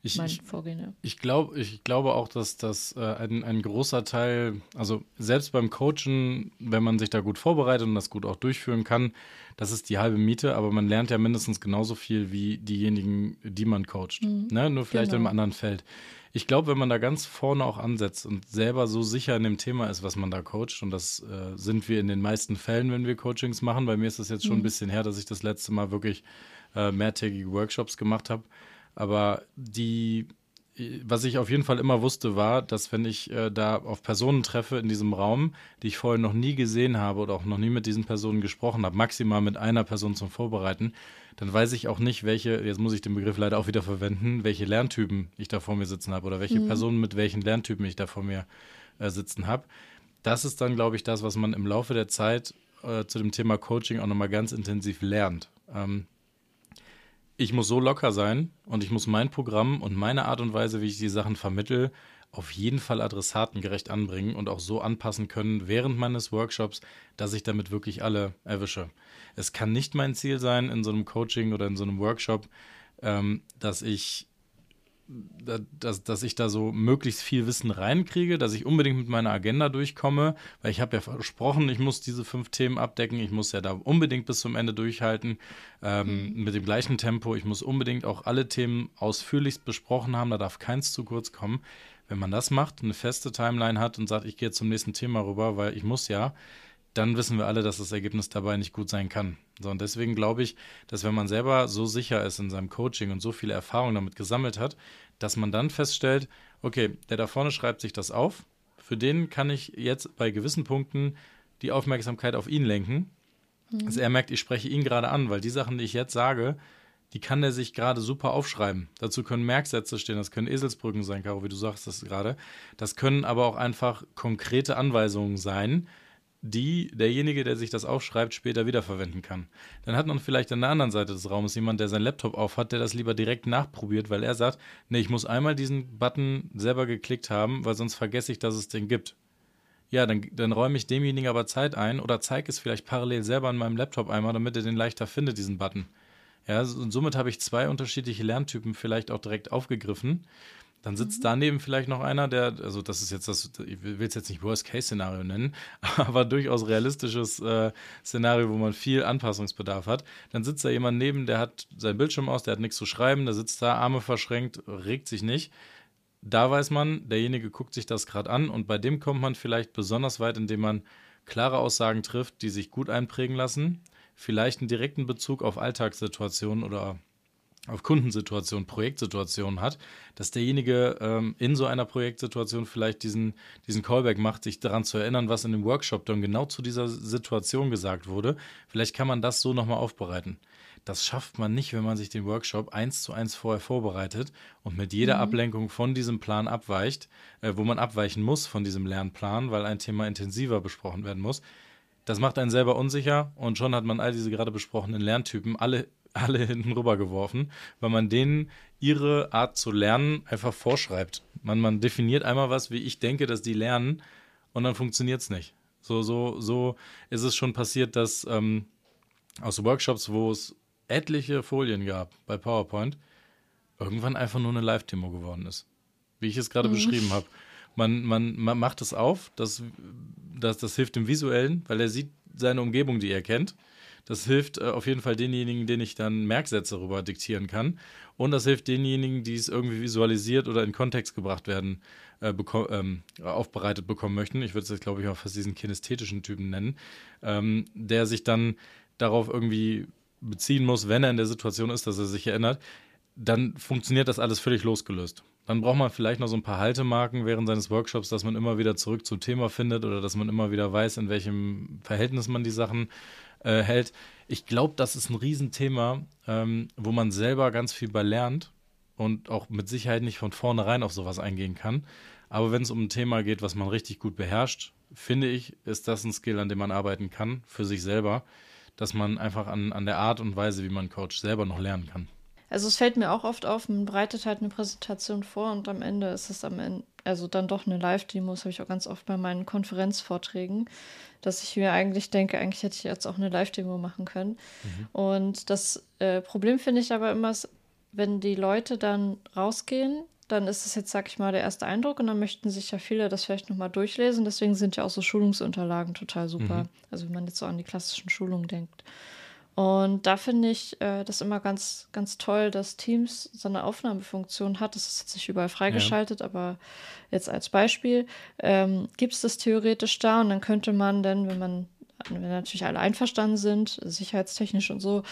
ich, mein Vorgehen. Ja. Ich, glaub, ich glaube auch, dass das äh, ein, ein großer Teil, also selbst beim Coachen, wenn man sich da gut vorbereitet und das gut auch durchführen kann, das ist die halbe Miete, aber man lernt ja mindestens genauso viel wie diejenigen, die man coacht. Mhm. Ne? Nur vielleicht genau. in einem anderen Feld ich glaube, wenn man da ganz vorne auch ansetzt und selber so sicher in dem Thema ist, was man da coacht, und das äh, sind wir in den meisten Fällen, wenn wir Coachings machen. Bei mir ist das jetzt schon mhm. ein bisschen her, dass ich das letzte Mal wirklich äh, mehrtägige Workshops gemacht habe. Aber die, was ich auf jeden Fall immer wusste, war, dass wenn ich äh, da auf Personen treffe in diesem Raum, die ich vorher noch nie gesehen habe oder auch noch nie mit diesen Personen gesprochen habe, maximal mit einer Person zum Vorbereiten, dann weiß ich auch nicht, welche, jetzt muss ich den Begriff leider auch wieder verwenden, welche Lerntypen ich da vor mir sitzen habe oder welche mhm. Personen mit welchen Lerntypen ich da vor mir äh, sitzen habe. Das ist dann, glaube ich, das, was man im Laufe der Zeit äh, zu dem Thema Coaching auch nochmal ganz intensiv lernt. Ähm, ich muss so locker sein und ich muss mein Programm und meine Art und Weise, wie ich die Sachen vermittel, auf jeden Fall adressatengerecht anbringen und auch so anpassen können während meines Workshops, dass ich damit wirklich alle erwische. Es kann nicht mein Ziel sein in so einem Coaching oder in so einem Workshop, ähm, dass ich dass, dass ich da so möglichst viel Wissen reinkriege, dass ich unbedingt mit meiner Agenda durchkomme, weil ich habe ja versprochen, ich muss diese fünf Themen abdecken, ich muss ja da unbedingt bis zum Ende durchhalten, ähm, mhm. mit dem gleichen Tempo, ich muss unbedingt auch alle Themen ausführlichst besprochen haben, da darf keins zu kurz kommen. Wenn man das macht, eine feste Timeline hat und sagt, ich gehe zum nächsten Thema rüber, weil ich muss ja, dann wissen wir alle, dass das Ergebnis dabei nicht gut sein kann. So, und deswegen glaube ich, dass wenn man selber so sicher ist in seinem Coaching und so viele Erfahrungen damit gesammelt hat, dass man dann feststellt, okay, der da vorne schreibt sich das auf, für den kann ich jetzt bei gewissen Punkten die Aufmerksamkeit auf ihn lenken. Mhm. Also er merkt, ich spreche ihn gerade an, weil die Sachen, die ich jetzt sage, die kann er sich gerade super aufschreiben. Dazu können Merksätze stehen, das können Eselsbrücken sein, Caro, wie du sagst das gerade. Das können aber auch einfach konkrete Anweisungen sein, die derjenige, der sich das aufschreibt, später wiederverwenden kann. Dann hat man vielleicht an der anderen Seite des Raumes jemand, der seinen Laptop aufhat, der das lieber direkt nachprobiert, weil er sagt, nee, ich muss einmal diesen Button selber geklickt haben, weil sonst vergesse ich, dass es den gibt. Ja, dann, dann räume ich demjenigen aber Zeit ein oder zeige es vielleicht parallel selber an meinem Laptop einmal, damit er den leichter findet, diesen Button. Ja, und somit habe ich zwei unterschiedliche Lerntypen vielleicht auch direkt aufgegriffen dann sitzt mhm. daneben vielleicht noch einer, der, also das ist jetzt das, ich will es jetzt nicht Worst-Case-Szenario nennen, aber durchaus realistisches äh, Szenario, wo man viel Anpassungsbedarf hat. Dann sitzt da jemand neben, der hat seinen Bildschirm aus, der hat nichts zu schreiben, der sitzt da, Arme verschränkt, regt sich nicht. Da weiß man, derjenige guckt sich das gerade an und bei dem kommt man vielleicht besonders weit, indem man klare Aussagen trifft, die sich gut einprägen lassen, vielleicht einen direkten Bezug auf Alltagssituationen oder auf Kundensituationen, Projektsituationen hat, dass derjenige ähm, in so einer Projektsituation vielleicht diesen, diesen Callback macht, sich daran zu erinnern, was in dem Workshop dann genau zu dieser Situation gesagt wurde. Vielleicht kann man das so nochmal aufbereiten. Das schafft man nicht, wenn man sich den Workshop eins zu eins vorher vorbereitet und mit jeder mhm. Ablenkung von diesem Plan abweicht, äh, wo man abweichen muss von diesem Lernplan, weil ein Thema intensiver besprochen werden muss. Das macht einen selber unsicher und schon hat man all diese gerade besprochenen Lerntypen alle alle hinten rüber geworfen, weil man denen ihre Art zu lernen einfach vorschreibt. Man, man definiert einmal was, wie ich denke, dass die lernen, und dann funktioniert es nicht. So, so, so ist es schon passiert, dass ähm, aus Workshops, wo es etliche Folien gab bei PowerPoint, irgendwann einfach nur eine Live-Demo geworden ist. Wie ich es gerade mhm. beschrieben habe. Man, man, man macht es auf, das, das, das hilft dem Visuellen, weil er sieht seine Umgebung, die er kennt. Das hilft äh, auf jeden Fall denjenigen, denen ich dann Merksätze rüber diktieren kann. Und das hilft denjenigen, die es irgendwie visualisiert oder in Kontext gebracht werden, äh, beko ähm, aufbereitet bekommen möchten. Ich würde es jetzt, glaube ich, auch fast diesen kinästhetischen Typen nennen, ähm, der sich dann darauf irgendwie beziehen muss, wenn er in der Situation ist, dass er sich erinnert. Dann funktioniert das alles völlig losgelöst. Dann braucht man vielleicht noch so ein paar Haltemarken während seines Workshops, dass man immer wieder zurück zum Thema findet oder dass man immer wieder weiß, in welchem Verhältnis man die Sachen äh, hält. Ich glaube, das ist ein Riesenthema, ähm, wo man selber ganz viel bei lernt und auch mit Sicherheit nicht von vornherein auf sowas eingehen kann. Aber wenn es um ein Thema geht, was man richtig gut beherrscht, finde ich, ist das ein Skill, an dem man arbeiten kann für sich selber, dass man einfach an, an der Art und Weise, wie man Coach, selber noch lernen kann. Also es fällt mir auch oft auf, man bereitet halt eine Präsentation vor und am Ende ist es am Ende, also dann doch eine Live-Demo, das habe ich auch ganz oft bei meinen Konferenzvorträgen, dass ich mir eigentlich denke, eigentlich hätte ich jetzt auch eine Live-Demo machen können. Mhm. Und das äh, Problem finde ich aber immer, wenn die Leute dann rausgehen, dann ist es jetzt, sag ich mal, der erste Eindruck und dann möchten sich ja viele das vielleicht nochmal durchlesen. Deswegen sind ja auch so Schulungsunterlagen total super. Mhm. Also wenn man jetzt so an die klassischen Schulungen denkt. Und da finde ich äh, das immer ganz, ganz toll, dass Teams so eine Aufnahmefunktion hat. Das ist jetzt nicht überall freigeschaltet, ja. aber jetzt als Beispiel ähm, gibt es das theoretisch da und dann könnte man dann, wenn man wenn natürlich alle einverstanden sind, sicherheitstechnisch und so,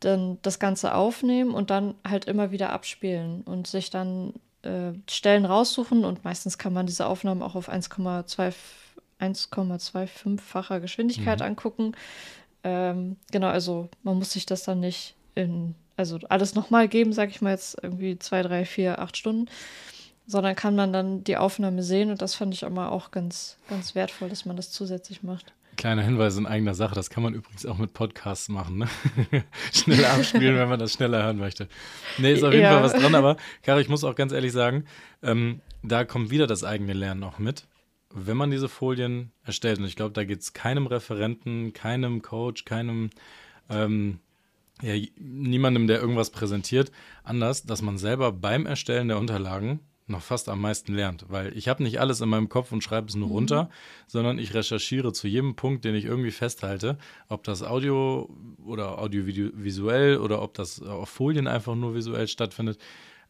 dann das Ganze aufnehmen und dann halt immer wieder abspielen und sich dann äh, Stellen raussuchen und meistens kann man diese Aufnahmen auch auf 1,25-facher Geschwindigkeit mhm. angucken. Ähm, genau, also man muss sich das dann nicht in, also alles nochmal geben, sag ich mal jetzt irgendwie zwei, drei, vier, acht Stunden, sondern kann man dann die Aufnahme sehen und das fand ich immer auch ganz, ganz wertvoll, dass man das zusätzlich macht. Kleiner Hinweis in eigener Sache, das kann man übrigens auch mit Podcasts machen, ne? schneller abspielen, wenn man das schneller hören möchte. Nee, ist auf jeden ja. Fall was dran, aber Kari, ich muss auch ganz ehrlich sagen, ähm, da kommt wieder das eigene Lernen auch mit wenn man diese Folien erstellt, und ich glaube, da geht es keinem Referenten, keinem Coach, keinem ähm, ja, niemandem, der irgendwas präsentiert, anders, dass man selber beim Erstellen der Unterlagen noch fast am meisten lernt, weil ich habe nicht alles in meinem Kopf und schreibe es nur mhm. runter, sondern ich recherchiere zu jedem Punkt, den ich irgendwie festhalte, ob das Audio oder audiovisuell oder ob das auf Folien einfach nur visuell stattfindet.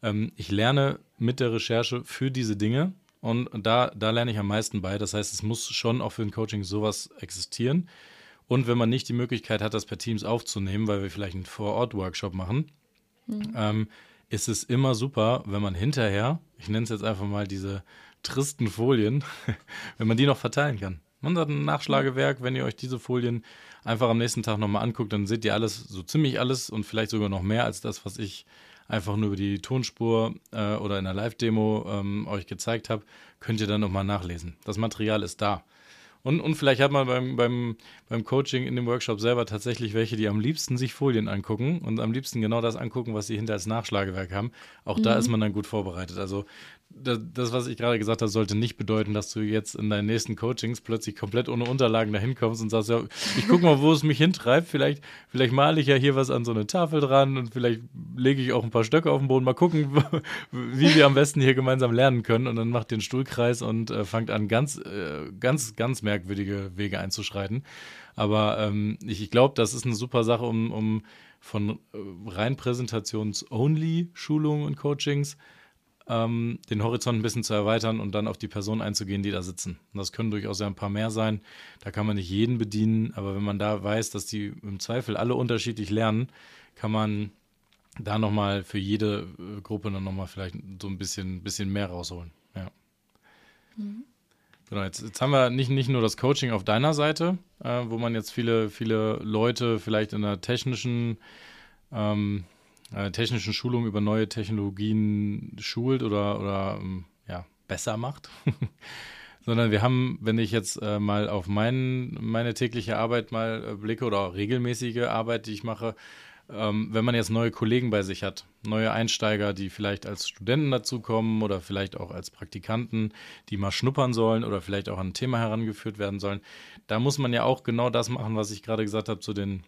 Ähm, ich lerne mit der Recherche für diese Dinge und da, da lerne ich am meisten bei. Das heißt, es muss schon auch für ein Coaching sowas existieren. Und wenn man nicht die Möglichkeit hat, das per Teams aufzunehmen, weil wir vielleicht einen Vor-Ort-Workshop machen, mhm. ähm, ist es immer super, wenn man hinterher, ich nenne es jetzt einfach mal diese tristen Folien, wenn man die noch verteilen kann. Man hat ein Nachschlagewerk, wenn ihr euch diese Folien einfach am nächsten Tag nochmal anguckt, dann seht ihr alles, so ziemlich alles und vielleicht sogar noch mehr als das, was ich einfach nur über die Tonspur äh, oder in der Live-Demo ähm, euch gezeigt habe, könnt ihr dann nochmal nachlesen. Das Material ist da. Und, und vielleicht hat man beim, beim, beim Coaching in dem Workshop selber tatsächlich welche, die am liebsten sich Folien angucken und am liebsten genau das angucken, was sie hinter als Nachschlagewerk haben. Auch mhm. da ist man dann gut vorbereitet. Also das, was ich gerade gesagt habe, sollte nicht bedeuten, dass du jetzt in deinen nächsten Coachings plötzlich komplett ohne Unterlagen dahin kommst und sagst, ja, ich gucke mal, wo es mich hintreibt. Vielleicht, vielleicht male ich ja hier was an so eine Tafel dran und vielleicht lege ich auch ein paar Stöcke auf den Boden. Mal gucken, wie wir am besten hier gemeinsam lernen können. Und dann macht den Stuhlkreis und äh, fangt an, ganz, äh, ganz, ganz merkwürdige Wege einzuschreiten. Aber ähm, ich, ich glaube, das ist eine super Sache, um, um von äh, rein Präsentations-only-Schulungen und Coachings ähm, den Horizont ein bisschen zu erweitern und dann auf die Personen einzugehen, die da sitzen. Und das können durchaus ja ein paar mehr sein. Da kann man nicht jeden bedienen, aber wenn man da weiß, dass die im Zweifel alle unterschiedlich lernen, kann man da nochmal für jede äh, Gruppe dann nochmal vielleicht so ein bisschen, bisschen mehr rausholen. Ja. Mhm. Genau, jetzt, jetzt haben wir nicht, nicht nur das Coaching auf deiner Seite, äh, wo man jetzt viele, viele Leute vielleicht in der technischen ähm, äh, technischen Schulung über neue Technologien schult oder, oder ähm, ja, besser macht. Sondern wir haben, wenn ich jetzt äh, mal auf mein, meine tägliche Arbeit mal äh, blicke oder regelmäßige Arbeit, die ich mache, ähm, wenn man jetzt neue Kollegen bei sich hat, neue Einsteiger, die vielleicht als Studenten dazukommen oder vielleicht auch als Praktikanten, die mal schnuppern sollen oder vielleicht auch an ein Thema herangeführt werden sollen, da muss man ja auch genau das machen, was ich gerade gesagt habe zu den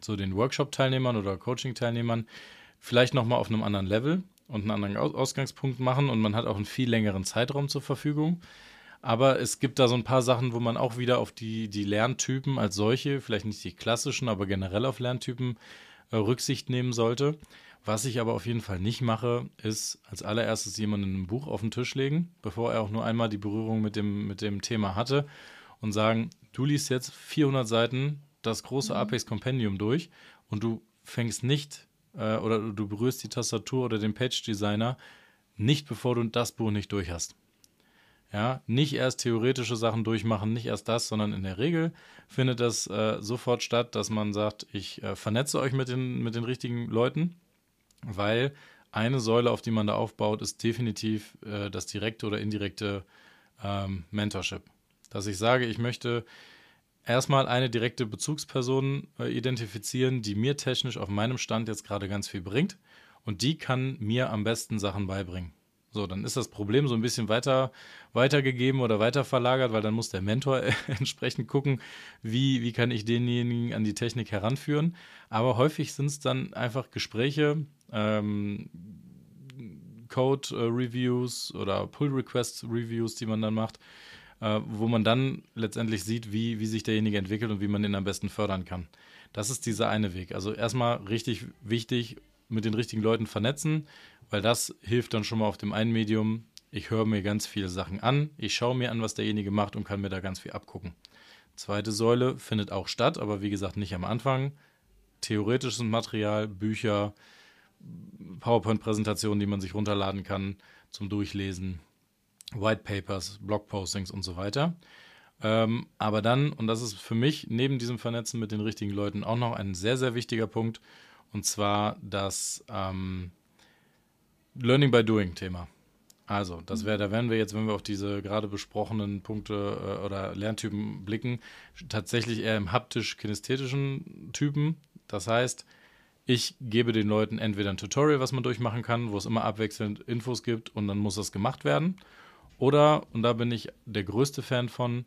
zu den Workshop-Teilnehmern oder Coaching-Teilnehmern vielleicht nochmal auf einem anderen Level und einen anderen Ausgangspunkt machen und man hat auch einen viel längeren Zeitraum zur Verfügung. Aber es gibt da so ein paar Sachen, wo man auch wieder auf die, die Lerntypen als solche, vielleicht nicht die klassischen, aber generell auf Lerntypen äh, Rücksicht nehmen sollte. Was ich aber auf jeden Fall nicht mache, ist als allererstes jemanden ein Buch auf den Tisch legen, bevor er auch nur einmal die Berührung mit dem, mit dem Thema hatte und sagen, du liest jetzt 400 Seiten das große mhm. Apex Compendium durch und du fängst nicht äh, oder du berührst die Tastatur oder den Page Designer nicht, bevor du das Buch nicht durch hast. Ja, nicht erst theoretische Sachen durchmachen, nicht erst das, sondern in der Regel findet das äh, sofort statt, dass man sagt, ich äh, vernetze euch mit den, mit den richtigen Leuten, weil eine Säule, auf die man da aufbaut, ist definitiv äh, das direkte oder indirekte ähm, Mentorship. Dass ich sage, ich möchte erstmal eine direkte Bezugsperson äh, identifizieren, die mir technisch auf meinem Stand jetzt gerade ganz viel bringt. Und die kann mir am besten Sachen beibringen. So, dann ist das Problem so ein bisschen weiter weitergegeben oder weiter verlagert, weil dann muss der Mentor entsprechend gucken, wie, wie kann ich denjenigen an die Technik heranführen. Aber häufig sind es dann einfach Gespräche, ähm, Code-Reviews äh, oder Pull-Request-Reviews, die man dann macht, äh, wo man dann letztendlich sieht, wie, wie sich derjenige entwickelt und wie man ihn am besten fördern kann. Das ist dieser eine Weg. Also erstmal richtig wichtig, mit den richtigen Leuten vernetzen, weil das hilft dann schon mal auf dem einen Medium. Ich höre mir ganz viele Sachen an, ich schaue mir an, was derjenige macht und kann mir da ganz viel abgucken. Zweite Säule findet auch statt, aber wie gesagt nicht am Anfang. Theoretisches Material, Bücher, PowerPoint-Präsentationen, die man sich runterladen kann zum Durchlesen, White Papers, Blogpostings und so weiter. Ähm, aber dann, und das ist für mich neben diesem Vernetzen mit den richtigen Leuten auch noch ein sehr, sehr wichtiger Punkt, und zwar das ähm, Learning by Doing Thema. Also, das wäre, da werden wir jetzt, wenn wir auf diese gerade besprochenen Punkte äh, oder Lerntypen blicken, tatsächlich eher im haptisch-kinästhetischen Typen. Das heißt, ich gebe den Leuten entweder ein Tutorial, was man durchmachen kann, wo es immer abwechselnd Infos gibt und dann muss das gemacht werden. Oder, und da bin ich der größte Fan von,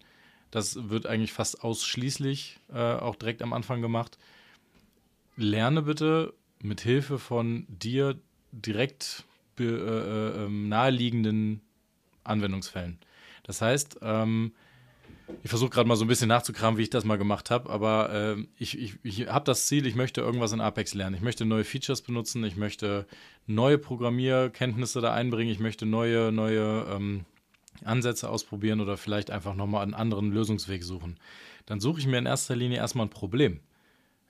das wird eigentlich fast ausschließlich äh, auch direkt am Anfang gemacht. lerne bitte mit Hilfe von dir direkt äh, äh, ähm, naheliegenden Anwendungsfällen. Das heißt, ähm, ich versuche gerade mal so ein bisschen nachzukramen, wie ich das mal gemacht habe, aber äh, ich, ich, ich habe das Ziel, ich möchte irgendwas in Apex lernen. Ich möchte neue Features benutzen, ich möchte neue Programmierkenntnisse da einbringen, ich möchte neue, neue ähm, Ansätze ausprobieren oder vielleicht einfach nochmal einen anderen Lösungsweg suchen. Dann suche ich mir in erster Linie erstmal ein Problem.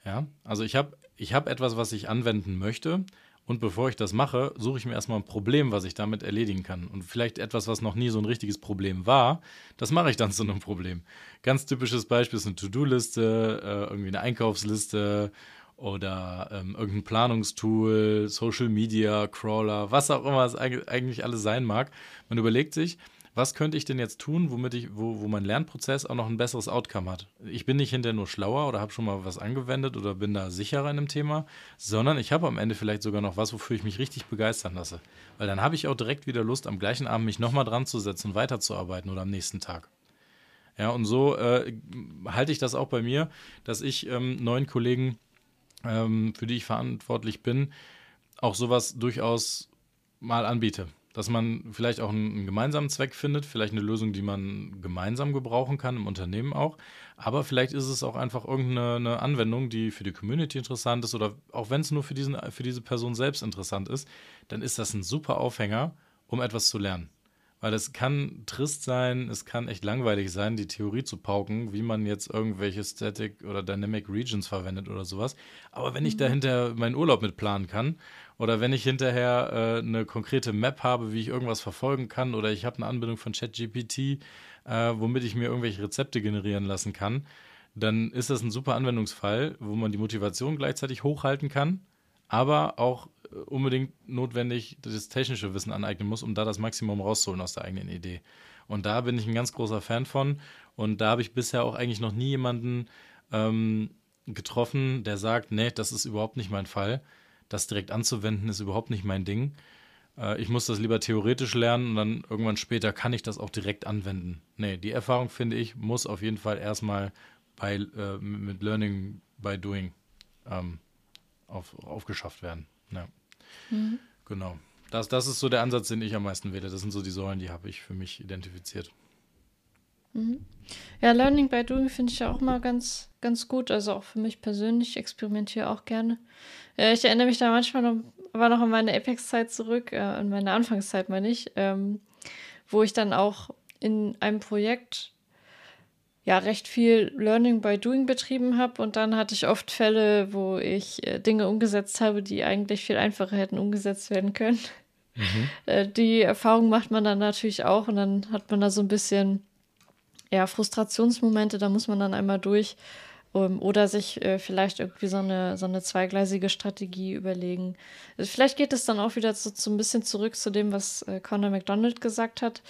Ja, also ich habe ich hab etwas, was ich anwenden möchte und bevor ich das mache, suche ich mir erstmal ein Problem, was ich damit erledigen kann. Und vielleicht etwas, was noch nie so ein richtiges Problem war, das mache ich dann zu einem Problem. Ganz typisches Beispiel ist eine To-Do-Liste, äh, irgendwie eine Einkaufsliste oder ähm, irgendein Planungstool, Social Media, Crawler, was auch immer es eigentlich alles sein mag. Man überlegt sich, was könnte ich denn jetzt tun, womit ich, wo, wo mein Lernprozess auch noch ein besseres Outcome hat. Ich bin nicht hinterher nur schlauer oder habe schon mal was angewendet oder bin da sicherer in einem Thema, sondern ich habe am Ende vielleicht sogar noch was, wofür ich mich richtig begeistern lasse. Weil dann habe ich auch direkt wieder Lust, am gleichen Abend mich nochmal dran zu setzen und weiterzuarbeiten oder am nächsten Tag. Ja, und so äh, halte ich das auch bei mir, dass ich ähm, neuen Kollegen, ähm, für die ich verantwortlich bin, auch sowas durchaus mal anbiete dass man vielleicht auch einen, gemeinsamen Zweck findet, vielleicht eine Lösung, die man gemeinsam gebrauchen kann, im Unternehmen auch. Aber vielleicht ist es auch einfach irgendeine Anwendung, die für die Community interessant ist oder auch wenn es nur für, diesen, für diese Person selbst interessant ist, dann ist das ein super Aufhänger, um etwas zu lernen. Weil es kann trist sein, es kann echt langweilig sein, die Theorie zu pauken, wie man jetzt irgendwelche Static oder Dynamic Regions verwendet oder sowas. Aber wenn ich mhm. dahinter meinen Urlaub mit planen kann oder wenn ich hinterher äh, eine konkrete Map habe, wie ich irgendwas verfolgen kann, oder ich habe eine Anbindung von ChatGPT, äh, womit ich mir irgendwelche Rezepte generieren lassen kann, dann ist das ein super Anwendungsfall, wo man die Motivation gleichzeitig hochhalten kann, aber auch unbedingt notwendig das technische Wissen aneignen muss, um da das Maximum rauszuholen aus der eigenen Idee. Und da bin ich ein ganz großer Fan von. Und da habe ich bisher auch eigentlich noch nie jemanden ähm, getroffen, der sagt, nee, das ist überhaupt nicht mein Fall das direkt anzuwenden, ist überhaupt nicht mein Ding. Äh, ich muss das lieber theoretisch lernen und dann irgendwann später kann ich das auch direkt anwenden. Nee, die Erfahrung, finde ich, muss auf jeden Fall erstmal bei, äh, mit Learning by Doing ähm, auf, aufgeschafft werden. Ja. Mhm. Genau. Das, das ist so der Ansatz, den ich am meisten wähle. Das sind so die Säulen, die habe ich für mich identifiziert. Mhm. Ja, Learning by Doing finde ich ja auch mal ganz, ganz gut. Also auch für mich persönlich. Ich experimentiere auch gerne. Äh, ich erinnere mich da manchmal noch, war noch an meine Apex-Zeit zurück, äh, an meine Anfangszeit meine ich, ähm, wo ich dann auch in einem Projekt ja recht viel Learning by Doing betrieben habe und dann hatte ich oft Fälle, wo ich äh, Dinge umgesetzt habe, die eigentlich viel einfacher hätten umgesetzt werden können. Mhm. Äh, die Erfahrung macht man dann natürlich auch und dann hat man da so ein bisschen ja, Frustrationsmomente, da muss man dann einmal durch. Ähm, oder sich äh, vielleicht irgendwie so eine, so eine zweigleisige Strategie überlegen. Also vielleicht geht es dann auch wieder so, so ein bisschen zurück zu dem, was äh, Conor McDonald gesagt hat.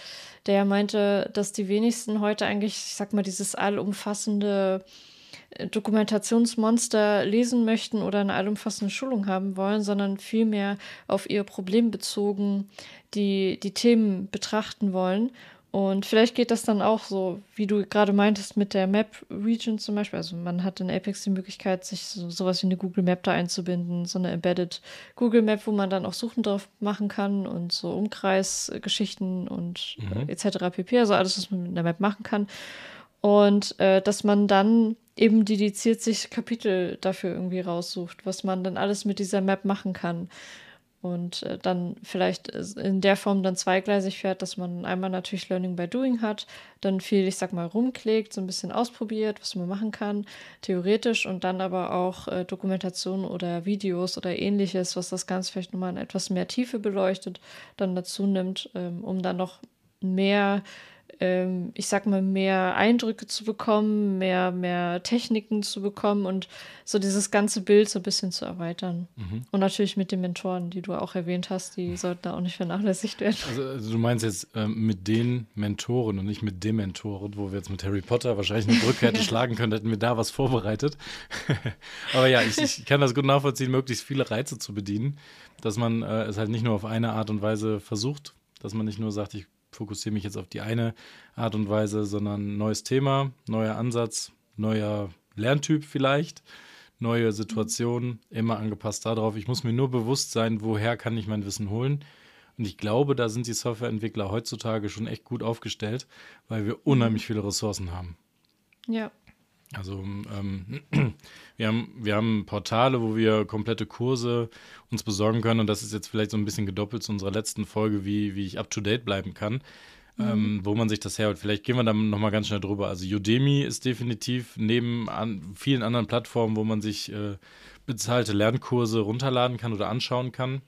Der meinte, dass die wenigsten heute eigentlich, ich sag mal, dieses allumfassende äh, Dokumentationsmonster lesen möchten oder eine allumfassende Schulung haben wollen, sondern vielmehr auf ihr Problem bezogen die, die Themen betrachten wollen und vielleicht geht das dann auch so, wie du gerade meintest, mit der Map Region zum Beispiel. Also man hat in Apex die Möglichkeit, sich so, sowas wie eine Google Map da einzubinden, so eine Embedded Google Map, wo man dann auch Suchen drauf machen kann und so Umkreisgeschichten und mhm. äh, etc. pp. Also alles, was man mit einer Map machen kann. Und äh, dass man dann eben dediziert sich Kapitel dafür irgendwie raussucht, was man dann alles mit dieser Map machen kann und äh, dann vielleicht in der Form dann zweigleisig fährt, dass man einmal natürlich Learning by Doing hat, dann viel, ich sag mal, rumklickt, so ein bisschen ausprobiert, was man machen kann, theoretisch und dann aber auch äh, Dokumentation oder Videos oder ähnliches, was das Ganze vielleicht nochmal in etwas mehr Tiefe beleuchtet, dann dazu nimmt, ähm, um dann noch mehr ähm, ich sag mal, mehr Eindrücke zu bekommen, mehr, mehr Techniken zu bekommen und so dieses ganze Bild so ein bisschen zu erweitern. Mhm. Und natürlich mit den Mentoren, die du auch erwähnt hast, die sollten da auch nicht vernachlässigt werden. Also, also du meinst jetzt ähm, mit den Mentoren und nicht mit dem Mentoren, wo wir jetzt mit Harry Potter wahrscheinlich eine Brücke hätten schlagen können, hätten wir da was vorbereitet. Aber ja, ich, ich, kann das gut nachvollziehen, möglichst viele Reize zu bedienen, dass man äh, es halt nicht nur auf eine Art und Weise versucht, dass man nicht nur sagt, ich fokussiere mich jetzt auf die eine Art und Weise, sondern neues Thema, neuer Ansatz, neuer Lerntyp vielleicht, neue Situationen, immer angepasst darauf. Ich muss mir nur bewusst sein, woher kann ich mein Wissen holen. Und ich glaube, da sind die Softwareentwickler heutzutage schon echt gut aufgestellt, weil wir unheimlich viele Ressourcen haben. Ja. Also ähm, wir, haben, wir haben Portale, wo wir komplette Kurse uns besorgen können und das ist jetzt vielleicht so ein bisschen gedoppelt zu unserer letzten Folge, wie, wie ich up-to-date bleiben kann, mhm. ähm, wo man sich das herholt. Vielleicht gehen wir da nochmal ganz schnell drüber. Also Udemy ist definitiv neben an vielen anderen Plattformen, wo man sich äh, bezahlte Lernkurse runterladen kann oder anschauen kann,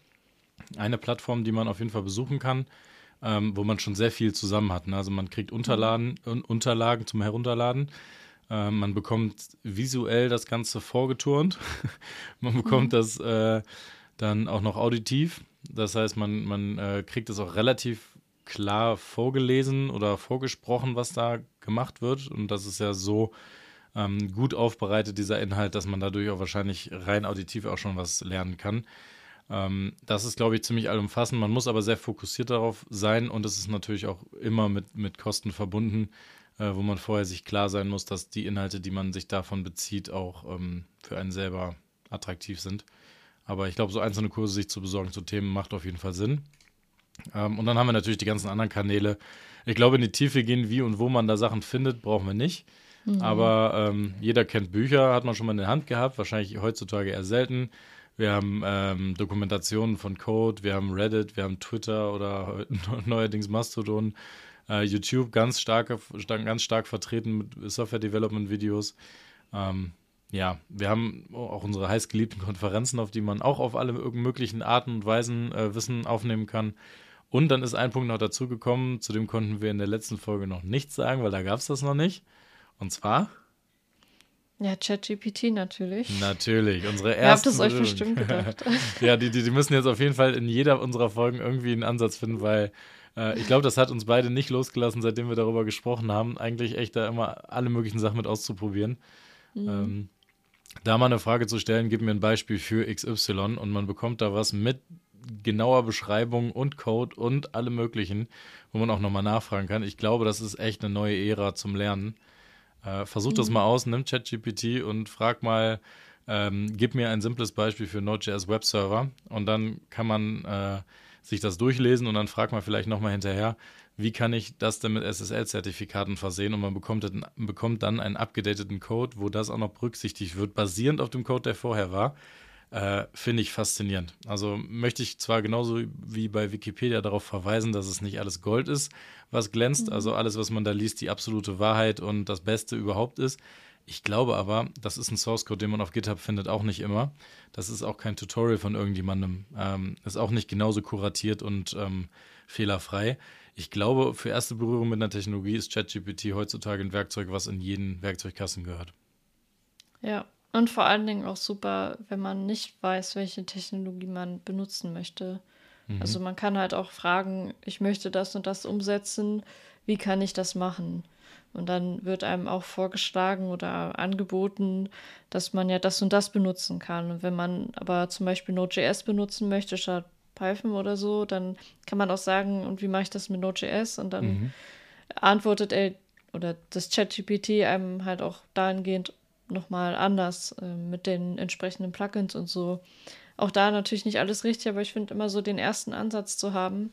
eine Plattform, die man auf jeden Fall besuchen kann. Ähm, wo man schon sehr viel zusammen hat. Ne? Also man kriegt Unterlagen, mhm. Unterlagen zum Herunterladen. Äh, man bekommt visuell das Ganze vorgeturnt. man bekommt mhm. das äh, dann auch noch auditiv. Das heißt, man, man äh, kriegt es auch relativ klar vorgelesen oder vorgesprochen, was da gemacht wird. Und das ist ja so ähm, gut aufbereitet, dieser Inhalt, dass man dadurch auch wahrscheinlich rein auditiv auch schon was lernen kann. Ähm, das ist, glaube ich, ziemlich allumfassend. Man muss aber sehr fokussiert darauf sein und es ist natürlich auch immer mit, mit Kosten verbunden äh, wo man vorher sich klar sein muss, dass die Inhalte, die man sich davon bezieht, auch ähm, für einen selber attraktiv sind. Aber ich glaube, so einzelne Kurse sich zu besorgen zu Themen macht auf jeden Fall Sinn. Ähm, und dann haben wir natürlich die ganzen anderen Kanäle. Ich glaube, in die Tiefe gehen, wie und wo man da Sachen findet, brauchen wir nicht. Mhm. Aber ähm, jeder kennt Bücher, hat man schon mal in der Hand gehabt, wahrscheinlich heutzutage eher selten. Wir haben ähm, Dokumentationen von Code, wir haben Reddit, wir haben Twitter oder neuerdings Mastodon. Uh, YouTube ganz stark, ganz stark vertreten mit Software-Development-Videos. Ähm, ja, wir haben auch unsere heißgeliebten Konferenzen, auf die man auch auf alle möglichen Arten und Weisen äh, Wissen aufnehmen kann. Und dann ist ein Punkt noch dazugekommen, zu dem konnten wir in der letzten Folge noch nichts sagen, weil da gab es das noch nicht. Und zwar. Ja, ChatGPT natürlich. Natürlich, unsere erste. Ihr habt es euch bestimmt gedacht. ja, die, die, die müssen jetzt auf jeden Fall in jeder unserer Folgen irgendwie einen Ansatz finden, weil äh, ich glaube, das hat uns beide nicht losgelassen, seitdem wir darüber gesprochen haben, eigentlich echt da immer alle möglichen Sachen mit auszuprobieren. Mhm. Ähm, da mal eine Frage zu stellen, gib mir ein Beispiel für XY und man bekommt da was mit genauer Beschreibung und Code und alle möglichen, wo man auch nochmal nachfragen kann. Ich glaube, das ist echt eine neue Ära zum Lernen. Äh, versuch mhm. das mal aus, nimm ChatGPT und frag mal, ähm, gib mir ein simples Beispiel für Node.js Webserver und dann kann man äh, sich das durchlesen und dann fragt man vielleicht nochmal hinterher, wie kann ich das denn mit SSL-Zertifikaten versehen und man bekommt, bekommt dann einen abgedateten Code, wo das auch noch berücksichtigt wird, basierend auf dem Code, der vorher war. Äh, Finde ich faszinierend. Also möchte ich zwar genauso wie bei Wikipedia darauf verweisen, dass es nicht alles Gold ist, was glänzt, mhm. also alles, was man da liest, die absolute Wahrheit und das Beste überhaupt ist. Ich glaube aber, das ist ein Source Code, den man auf GitHub findet, auch nicht immer. Das ist auch kein Tutorial von irgendjemandem. Ähm, ist auch nicht genauso kuratiert und ähm, fehlerfrei. Ich glaube, für erste Berührung mit einer Technologie ist ChatGPT heutzutage ein Werkzeug, was in jeden Werkzeugkasten gehört. Ja, und vor allen Dingen auch super, wenn man nicht weiß, welche Technologie man benutzen möchte. Mhm. Also man kann halt auch fragen, ich möchte das und das umsetzen, wie kann ich das machen? Und dann wird einem auch vorgeschlagen oder angeboten, dass man ja das und das benutzen kann. Und wenn man aber zum Beispiel Node.js benutzen möchte statt Python oder so, dann kann man auch sagen, und wie mache ich das mit Node.js? Und dann mhm. antwortet er oder das ChatGPT einem halt auch dahingehend nochmal anders äh, mit den entsprechenden Plugins und so. Auch da natürlich nicht alles richtig, aber ich finde immer so den ersten Ansatz zu haben,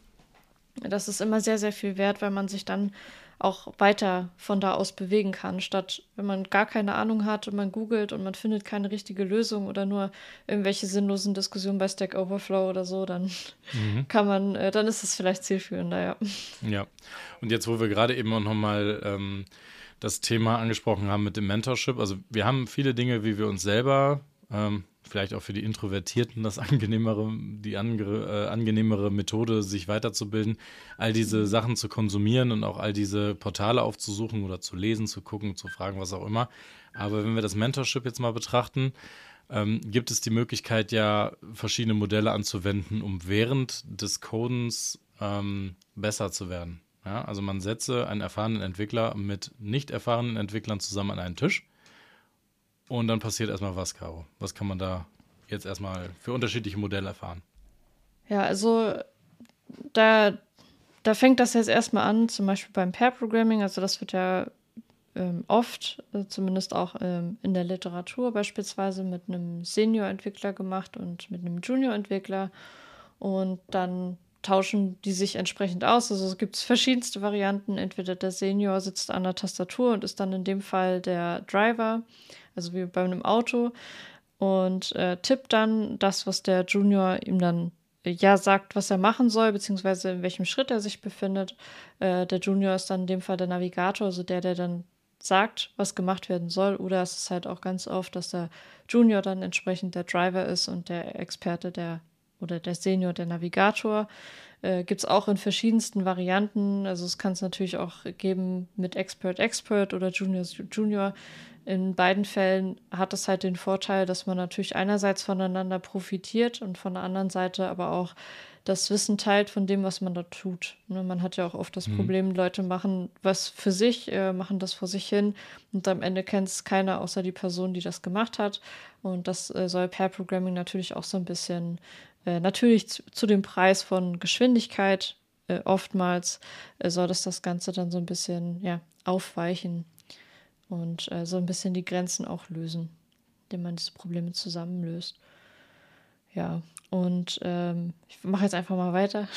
das ist immer sehr, sehr viel wert, weil man sich dann auch weiter von da aus bewegen kann, statt wenn man gar keine Ahnung hat und man googelt und man findet keine richtige Lösung oder nur irgendwelche sinnlosen Diskussionen bei Stack Overflow oder so, dann mhm. kann man, äh, dann ist es vielleicht zielführender, ja. Ja, und jetzt, wo wir gerade eben auch nochmal ähm, das Thema angesprochen haben mit dem Mentorship, also wir haben viele Dinge, wie wir uns selber ähm, vielleicht auch für die Introvertierten das angenehmere, die angere, äh, angenehmere Methode, sich weiterzubilden, all diese mhm. Sachen zu konsumieren und auch all diese Portale aufzusuchen oder zu lesen, zu gucken, zu fragen, was auch immer. Aber wenn wir das Mentorship jetzt mal betrachten, ähm, gibt es die Möglichkeit ja, verschiedene Modelle anzuwenden, um während des Codens ähm, besser zu werden. Ja, also man setze einen erfahrenen Entwickler mit nicht erfahrenen Entwicklern zusammen an einen Tisch und dann passiert erstmal was, Caro. Was kann man da jetzt erstmal für unterschiedliche Modelle erfahren? Ja, also da, da fängt das jetzt erstmal an, zum Beispiel beim Pair Programming. Also das wird ja ähm, oft, äh, zumindest auch ähm, in der Literatur beispielsweise, mit einem Senior-Entwickler gemacht und mit einem Junior-Entwickler. Und dann tauschen die sich entsprechend aus. Also es gibt verschiedenste Varianten. Entweder der Senior sitzt an der Tastatur und ist dann in dem Fall der Driver, also wie bei einem Auto, und äh, tippt dann das, was der Junior ihm dann äh, ja sagt, was er machen soll, beziehungsweise in welchem Schritt er sich befindet. Äh, der Junior ist dann in dem Fall der Navigator, also der, der dann sagt, was gemacht werden soll. Oder es ist halt auch ganz oft, dass der Junior dann entsprechend der Driver ist und der Experte der oder der Senior der Navigator. Äh, Gibt es auch in verschiedensten Varianten. Also es kann es natürlich auch geben mit Expert Expert oder Junior Junior. In beiden Fällen hat es halt den Vorteil, dass man natürlich einerseits voneinander profitiert und von der anderen Seite aber auch das Wissen teilt von dem, was man da tut. Ne, man hat ja auch oft das mhm. Problem, Leute machen was für sich, äh, machen das vor sich hin und am Ende kennt es keiner außer die Person, die das gemacht hat. Und das äh, soll Pair Programming natürlich auch so ein bisschen, äh, natürlich zu, zu, dem Preis von Geschwindigkeit oftmals, soll das das Ganze dann so ein bisschen ja, aufweichen und äh, so ein bisschen die Grenzen auch lösen, indem man diese Probleme zusammenlöst. Ja, und ähm, ich mache jetzt einfach mal weiter.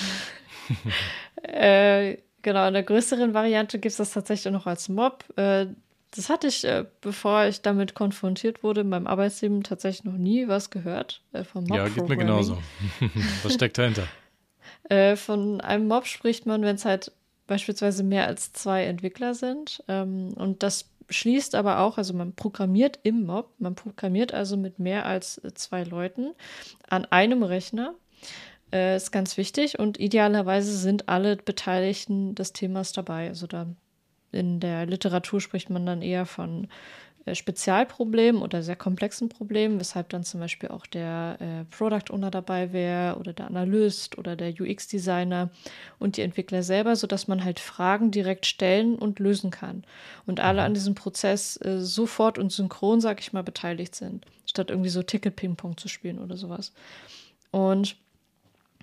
äh, genau, in der größeren Variante gibt es das tatsächlich noch als Mob. Äh, das hatte ich, äh, bevor ich damit konfrontiert wurde, in meinem Arbeitsleben tatsächlich noch nie was gehört äh, vom Mob. Ja, geht mir genauso. was steckt dahinter? Äh, von einem Mob spricht man, wenn es halt beispielsweise mehr als zwei Entwickler sind. Ähm, und das schließt aber auch, also man programmiert im Mob, man programmiert also mit mehr als zwei Leuten an einem Rechner. Äh, ist ganz wichtig und idealerweise sind alle Beteiligten des Themas dabei. Also da in der Literatur spricht man dann eher von äh, Spezialproblemen oder sehr komplexen Problemen, weshalb dann zum Beispiel auch der äh, Product Owner dabei wäre oder der Analyst oder der UX-Designer und die Entwickler selber, sodass man halt Fragen direkt stellen und lösen kann. Und alle mhm. an diesem Prozess äh, sofort und synchron, sag ich mal, beteiligt sind, statt irgendwie so Ticket-Ping-Pong zu spielen oder sowas. Und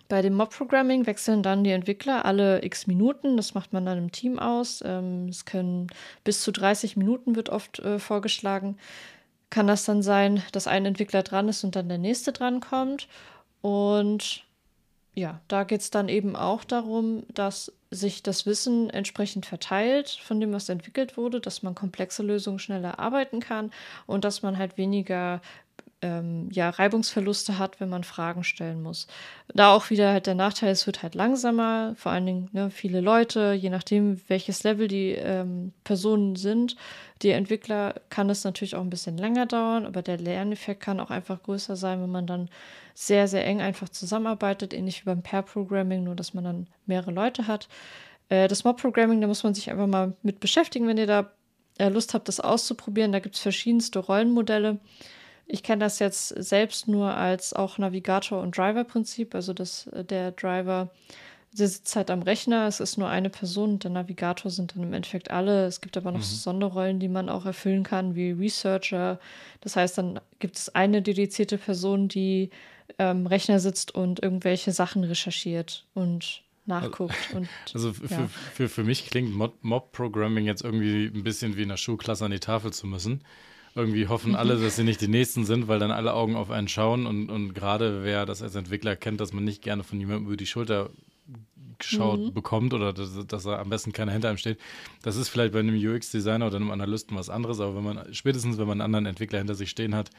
bei dem Mob-Programming wechseln dann die Entwickler alle x Minuten. Das macht man dann im Team aus. Ähm, es können bis zu 30 Minuten wird oft äh, vorgeschlagen. Kann das dann sein, dass ein Entwickler dran ist und dann der nächste dran kommt. Und ja, da geht es dann eben auch darum, dass sich das Wissen entsprechend verteilt von dem, was entwickelt wurde, dass man komplexe Lösungen schneller erarbeiten kann und dass man halt weniger ähm, ja, Reibungsverluste hat, wenn man Fragen stellen muss. Da auch wieder halt der Nachteil, es wird halt langsamer, vor allen Dingen ne, viele Leute, je nachdem, welches Level die ähm, Personen sind. Die Entwickler kann es natürlich auch ein bisschen länger dauern, aber der Lerneffekt kann auch einfach größer sein, wenn man dann sehr, sehr eng einfach zusammenarbeitet, ähnlich wie beim Pair-Programming, nur dass man dann mehrere Leute hat. Äh, das Mob-Programming, da muss man sich einfach mal mit beschäftigen, wenn ihr da äh, Lust habt, das auszuprobieren. Da gibt es verschiedenste Rollenmodelle. Ich kenne das jetzt selbst nur als auch Navigator- und Driver-Prinzip. Also dass äh, der Driver, der sitzt halt am Rechner, es ist nur eine Person und der Navigator sind dann im Endeffekt alle. Es gibt aber noch mhm. so Sonderrollen, die man auch erfüllen kann, wie Researcher. Das heißt, dann gibt es eine dedizierte Person, die am Rechner sitzt und irgendwelche Sachen recherchiert und nachguckt. Und, also für, ja. für, für mich klingt Mob-Programming jetzt irgendwie ein bisschen wie in der Schulklasse an die Tafel zu müssen. Irgendwie hoffen mhm. alle, dass sie nicht die Nächsten sind, weil dann alle Augen auf einen schauen. Und, und gerade wer das als Entwickler kennt, dass man nicht gerne von jemandem über die Schulter geschaut mhm. bekommt oder dass, dass, er am besten keiner hinter einem steht. Das ist vielleicht bei einem UX-Designer oder einem Analysten was anderes, aber wenn man, spätestens wenn man einen anderen Entwickler hinter sich stehen hat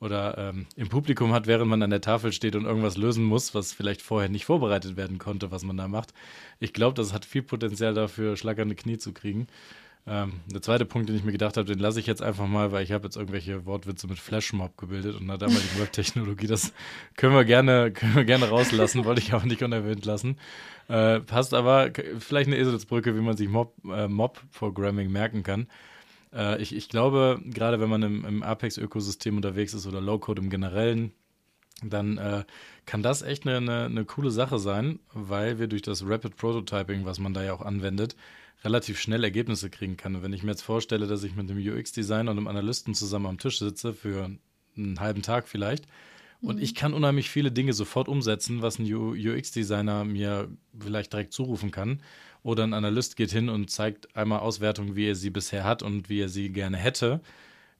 oder ähm, im Publikum hat, während man an der Tafel steht und irgendwas lösen muss, was vielleicht vorher nicht vorbereitet werden konnte, was man da macht. Ich glaube, das hat viel Potenzial dafür, schlackernde Knie zu kriegen. Ähm, der zweite Punkt, den ich mir gedacht habe, den lasse ich jetzt einfach mal, weil ich habe jetzt irgendwelche Wortwitze mit Flashmob gebildet und einer damaligen Webtechnologie. Das können wir gerne, können wir gerne rauslassen, wollte ich aber nicht unerwähnt lassen. Äh, passt aber vielleicht eine Eselsbrücke, wie man sich Mob, äh, Mob-Programming merken kann. Äh, ich, ich glaube, gerade wenn man im, im Apex-Ökosystem unterwegs ist oder Low-Code im Generellen, dann äh, kann das echt eine, eine, eine, coole Sache sein, weil wir durch das Rapid Prototyping, was man da ja auch anwendet, relativ schnell Ergebnisse kriegen kann. Und wenn ich mir jetzt vorstelle, dass ich mit einem UX-Designer und einem Analysten zusammen am Tisch sitze für einen halben Tag vielleicht und mhm. ich kann unheimlich viele Dinge sofort umsetzen, was ein UX-Designer mir vielleicht direkt zurufen kann. Oder ein Analyst geht hin und zeigt einmal Auswertung, wie er sie bisher hat und wie er sie gerne hätte.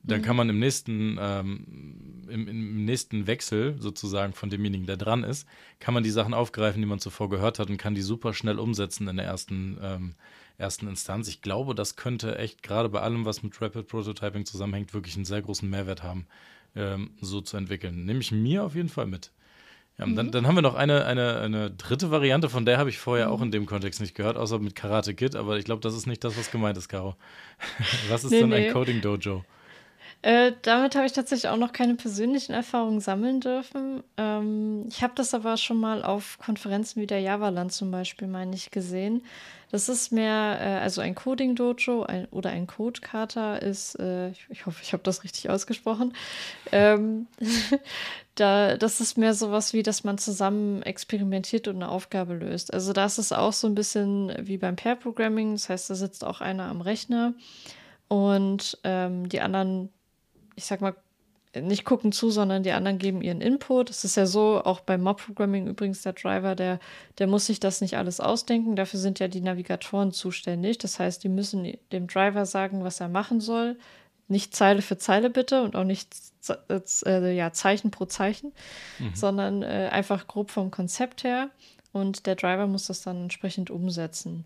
Dann mhm. kann man im nächsten, ähm, im, im, nächsten Wechsel sozusagen von demjenigen, der dran ist, kann man die Sachen aufgreifen, die man zuvor gehört hat und kann die super schnell umsetzen in der ersten, ähm, ersten Instanz. Ich glaube, das könnte echt gerade bei allem, was mit Rapid Prototyping zusammenhängt, wirklich einen sehr großen Mehrwert haben, ähm, so zu entwickeln. Nehme ich mir auf jeden Fall mit. Ja, mhm. dann, dann, haben wir noch eine, eine, eine dritte Variante, von der habe ich vorher mhm. auch in dem Kontext nicht gehört, außer mit Karate Kid, aber ich glaube, das ist nicht das, was gemeint ist, Caro. was ist nee, denn nee. ein Coding Dojo? Äh, damit habe ich tatsächlich auch noch keine persönlichen Erfahrungen sammeln dürfen. Ähm, ich habe das aber schon mal auf Konferenzen wie der Javaland zum Beispiel, meine ich, gesehen. Das ist mehr, äh, also ein Coding-Dojo oder ein Code-Kata ist, äh, ich, ich, hoffe, ich habe das richtig ausgesprochen. Ähm, da, das ist mehr sowas wie, dass man zusammen experimentiert und eine Aufgabe löst. Also da ist auch so ein bisschen wie beim Pair-Programming. Das heißt, da sitzt auch einer am Rechner und ähm, die anderen ich sag mal, nicht gucken zu, sondern die anderen geben ihren Input. Es ist ja so, auch beim Mob-Programming übrigens, der Driver, der, der muss sich das nicht alles ausdenken. Dafür sind ja die Navigatoren zuständig. Das heißt, die müssen dem Driver sagen, was er machen soll. Nicht Zeile für Zeile bitte und auch nicht äh, ja, Zeichen pro Zeichen, mhm. sondern äh, einfach grob vom Konzept her. Und der Driver muss das dann entsprechend umsetzen.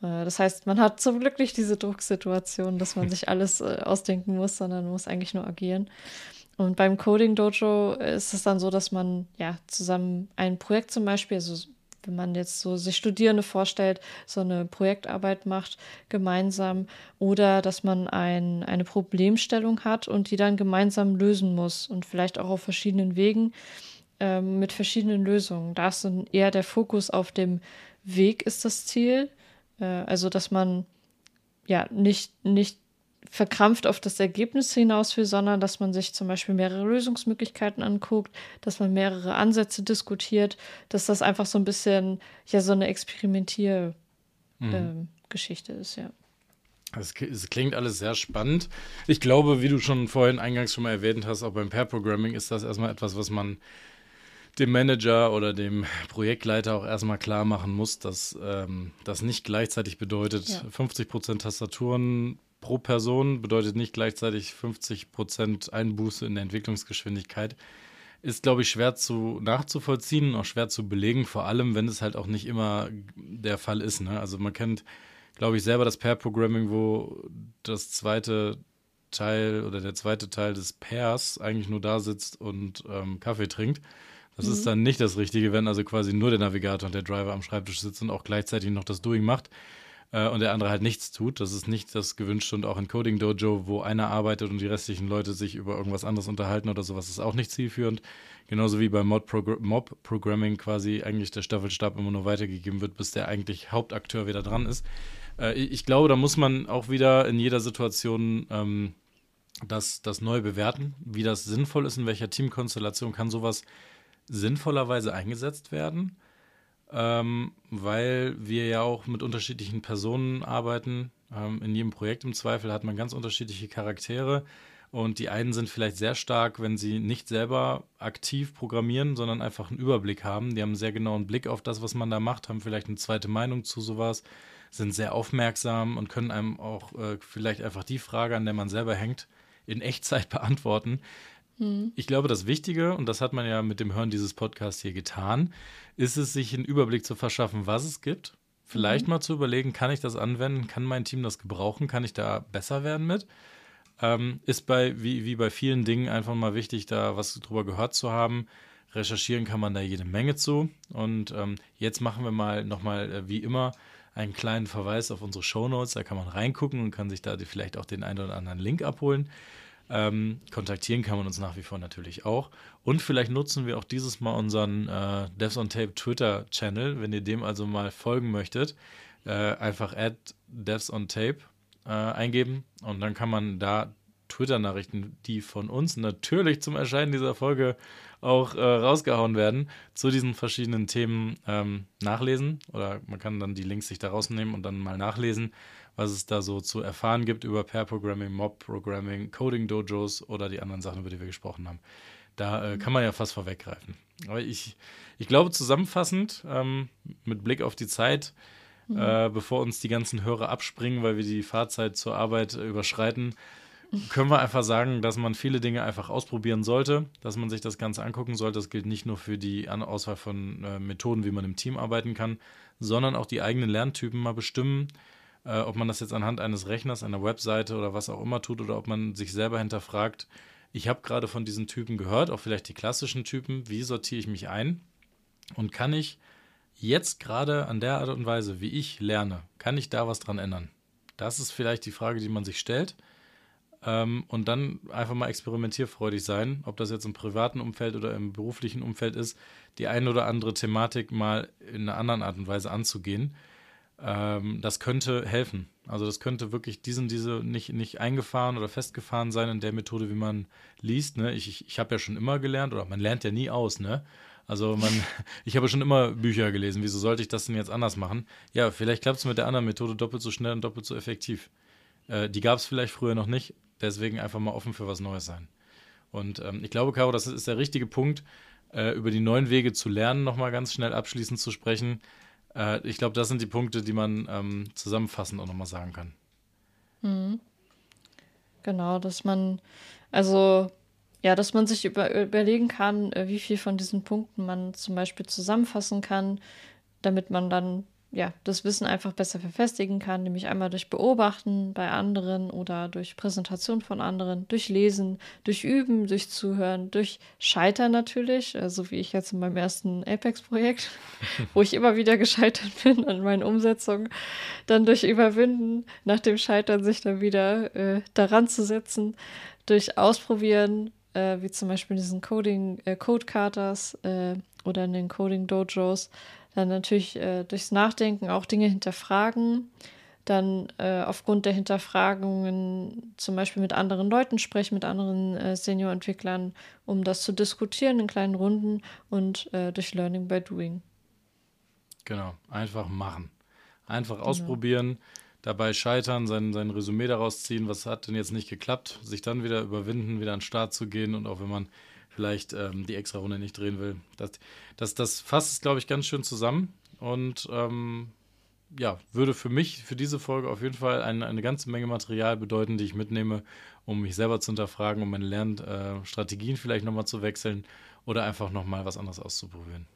Äh, das heißt, man hat zum Glück nicht diese Drucksituation, dass man sich alles äh, ausdenken muss, sondern muss eigentlich nur agieren. Und beim Coding Dojo ist es dann so, dass man ja zusammen ein Projekt zum Beispiel, also wenn man jetzt so sich Studierende vorstellt, so eine Projektarbeit macht gemeinsam oder dass man ein, eine Problemstellung hat und die dann gemeinsam lösen muss und vielleicht auch auf verschiedenen Wegen äh, mit verschiedenen Lösungen. Da ist dann eher der Fokus auf dem Weg ist das Ziel äh, also, dass man ja nicht, nicht verkrampft auf das Ergebnis hinaus will, sondern dass man sich zum Beispiel mehrere Lösungsmöglichkeiten anguckt, dass man mehrere Ansätze diskutiert, dass das einfach so ein bisschen ja so eine Experimentier- mhm. ähm, ist, ja. Es, klingt alles sehr spannend. Ich glaube, wie du schon vorhin eingangs schon mal erwähnt hast, auch beim Pair-Programming ist das erstmal etwas, was man dem Manager oder dem Projektleiter auch erstmal klar machen muss, dass ähm, das nicht gleichzeitig bedeutet, ja. 50 Prozent Tastaturen pro Person bedeutet nicht gleichzeitig 50 Prozent Einbuße in der Entwicklungsgeschwindigkeit. Ist, glaube ich, schwer zu nachzuvollziehen, auch schwer zu belegen, vor allem, wenn es halt auch nicht immer der Fall ist. Ne? Also man kennt, glaube ich, selber das Pair-Programming, wo das zweite Teil oder der zweite Teil des Pairs eigentlich nur da sitzt und ähm, Kaffee trinkt. Das mhm. ist dann nicht das Richtige, wenn also quasi nur der Navigator und der Driver am Schreibtisch sitzen und auch gleichzeitig noch das Doing macht äh, und der andere halt nichts tut. Das ist nicht das gewünschte und auch in Coding Dojo, wo einer arbeitet und die restlichen Leute sich über irgendwas anderes unterhalten oder sowas, ist auch nicht zielführend. Genauso wie beim Mob-Programming quasi eigentlich der Staffelstab immer nur weitergegeben wird, bis der eigentlich Hauptakteur wieder dran ist. Äh, ich glaube, da muss man auch wieder in jeder Situation ähm, das, das neu bewerten, wie das sinnvoll ist, in welcher Teamkonstellation kann sowas sinnvollerweise eingesetzt werden, ähm, weil wir ja auch mit unterschiedlichen Personen arbeiten. Ähm, in jedem Projekt im Zweifel hat man ganz unterschiedliche Charaktere. Und die einen sind vielleicht sehr stark, wenn sie nicht selber aktiv programmieren, sondern einfach einen Überblick haben. Die haben einen sehr genauen Blick auf das, was man da macht, haben vielleicht eine zweite Meinung zu sowas, sind sehr aufmerksam und können einem auch äh, vielleicht einfach die Frage, an der man selber hängt, in Echtzeit beantworten, hm. Ich glaube, das Wichtige, und das hat man ja mit dem Hören dieses Podcasts hier getan, ist es, sich einen Überblick zu verschaffen, was es gibt. Vielleicht mhm. mal zu überlegen, kann ich das anwenden? Kann mein Team das gebrauchen? Kann ich da besser werden mit? Ähm, ist bei, wie, wie bei vielen Dingen einfach mal wichtig, da was drüber gehört zu haben. Recherchieren kann man da jede Menge zu. Und ähm, jetzt machen wir mal nochmal, äh, wie immer, einen kleinen Verweis auf unsere Shownotes. Da kann man reingucken und kann sich da vielleicht auch den einen oder anderen Link abholen. Ähm, kontaktieren kann man uns nach wie vor natürlich auch. Und vielleicht nutzen wir auch dieses Mal unseren äh, Devs on Tape Twitter-Channel, wenn ihr dem also mal folgen möchtet. Äh, einfach add Devs on Tape äh, eingeben und dann kann man da Twitter-Nachrichten, die von uns natürlich zum Erscheinen dieser Folge auch äh, rausgehauen werden, zu diesen verschiedenen Themen ähm, nachlesen. Oder man kann dann die Links sich da rausnehmen und dann mal nachlesen was es da so zu erfahren gibt über Pair-Programming, Mob-Programming, Coding-Dojos oder die anderen Sachen, über die wir gesprochen haben. Da äh, kann man ja fast vorweggreifen. Aber ich, ich glaube, zusammenfassend, ähm, mit Blick auf die Zeit, mhm. äh, bevor uns die ganzen Hörer abspringen, weil wir die Fahrzeit zur Arbeit äh, überschreiten, können wir einfach sagen, dass man viele Dinge einfach ausprobieren sollte, dass man sich das Ganze angucken sollte. Das gilt nicht nur für die Auswahl von äh, Methoden, wie man im Team arbeiten kann, sondern auch die eigenen Lerntypen mal bestimmen. Äh, ob man das jetzt anhand eines Rechners, einer Webseite oder was auch immer tut oder ob man sich selber hinterfragt, ich habe gerade von diesen Typen gehört, auch vielleicht die klassischen Typen, wie sortiere ich mich ein und kann ich jetzt gerade an der Art und Weise, wie ich lerne, kann ich da was dran ändern? Das ist vielleicht die Frage, die man sich stellt. Ähm, und dann einfach mal experimentierfreudig sein, ob das jetzt im privaten Umfeld oder im beruflichen Umfeld ist, die eine oder andere Thematik mal in einer anderen Art und Weise anzugehen. Ähm, das könnte helfen. Also das könnte wirklich diesen, diese nicht, nicht eingefahren oder festgefahren sein in der Methode, wie man liest. Ne? Ich, ich, ich habe ja schon immer gelernt, oder man lernt ja nie aus, ne? Also man, ich habe schon immer Bücher gelesen. Wieso sollte ich das denn jetzt anders machen? Ja, vielleicht klappt es mit der anderen Methode doppelt so schnell und doppelt so effektiv. Äh, die gab es vielleicht früher noch nicht. Deswegen einfach mal offen für was Neues sein. Und ähm, ich glaube, Caro, das ist der richtige Punkt, äh, über die neuen Wege zu lernen, nochmal ganz schnell abschließend zu sprechen. Äh, ich glaube, das sind die Punkte, die man ähm, zusammenfassend auch nochmal sagen kann. Mhm. Genau, dass man, also ja, dass man sich über, überlegen kann, äh, wie viel von diesen Punkten man zum Beispiel zusammenfassen kann, damit man dann ja, das Wissen einfach besser verfestigen kann, nämlich einmal durch Beobachten bei anderen oder durch Präsentation von anderen, durch Lesen, durch Üben, durch Zuhören, durch Scheitern natürlich, so also wie ich jetzt in meinem ersten Apex-Projekt, wo ich immer wieder gescheitert bin an meinen Umsetzungen, dann durch Überwinden, nach dem Scheitern sich dann wieder äh, daran zu setzen, durch Ausprobieren, äh, wie zum Beispiel in diesen Coding, äh, äh, oder in den Coding-Dojos, dann natürlich äh, durchs Nachdenken auch Dinge hinterfragen, dann äh, aufgrund der Hinterfragungen zum Beispiel mit anderen Leuten sprechen, mit anderen äh, Senior-Entwicklern, um das zu diskutieren in kleinen Runden und äh, durch Learning by Doing. Genau, einfach machen. Einfach genau. ausprobieren, dabei scheitern, sein, sein Resümee daraus ziehen, was hat denn jetzt nicht geklappt, sich dann wieder überwinden, wieder an den Start zu gehen und auch wenn man vielleicht ähm, die extra Runde nicht drehen will. Das, das, das fasst es, glaube ich, ganz schön zusammen und ähm, ja, würde für mich, für diese Folge auf jeden Fall eine, eine ganze Menge Material bedeuten, die ich mitnehme, um mich selber zu hinterfragen, um meine Lernstrategien äh, vielleicht nochmal zu wechseln oder einfach nochmal was anderes auszuprobieren.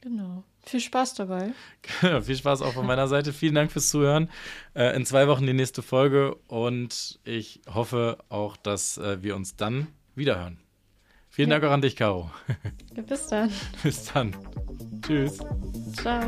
Genau. Viel Spaß dabei. Viel Spaß auch von meiner Seite. Vielen Dank fürs Zuhören. Äh, in zwei Wochen die nächste Folge und ich hoffe auch, dass äh, wir uns dann wiederhören. Vielen ja. Dank auch an dich, Caro. Ja, bis dann. Bis dann. Tschüss. Ciao.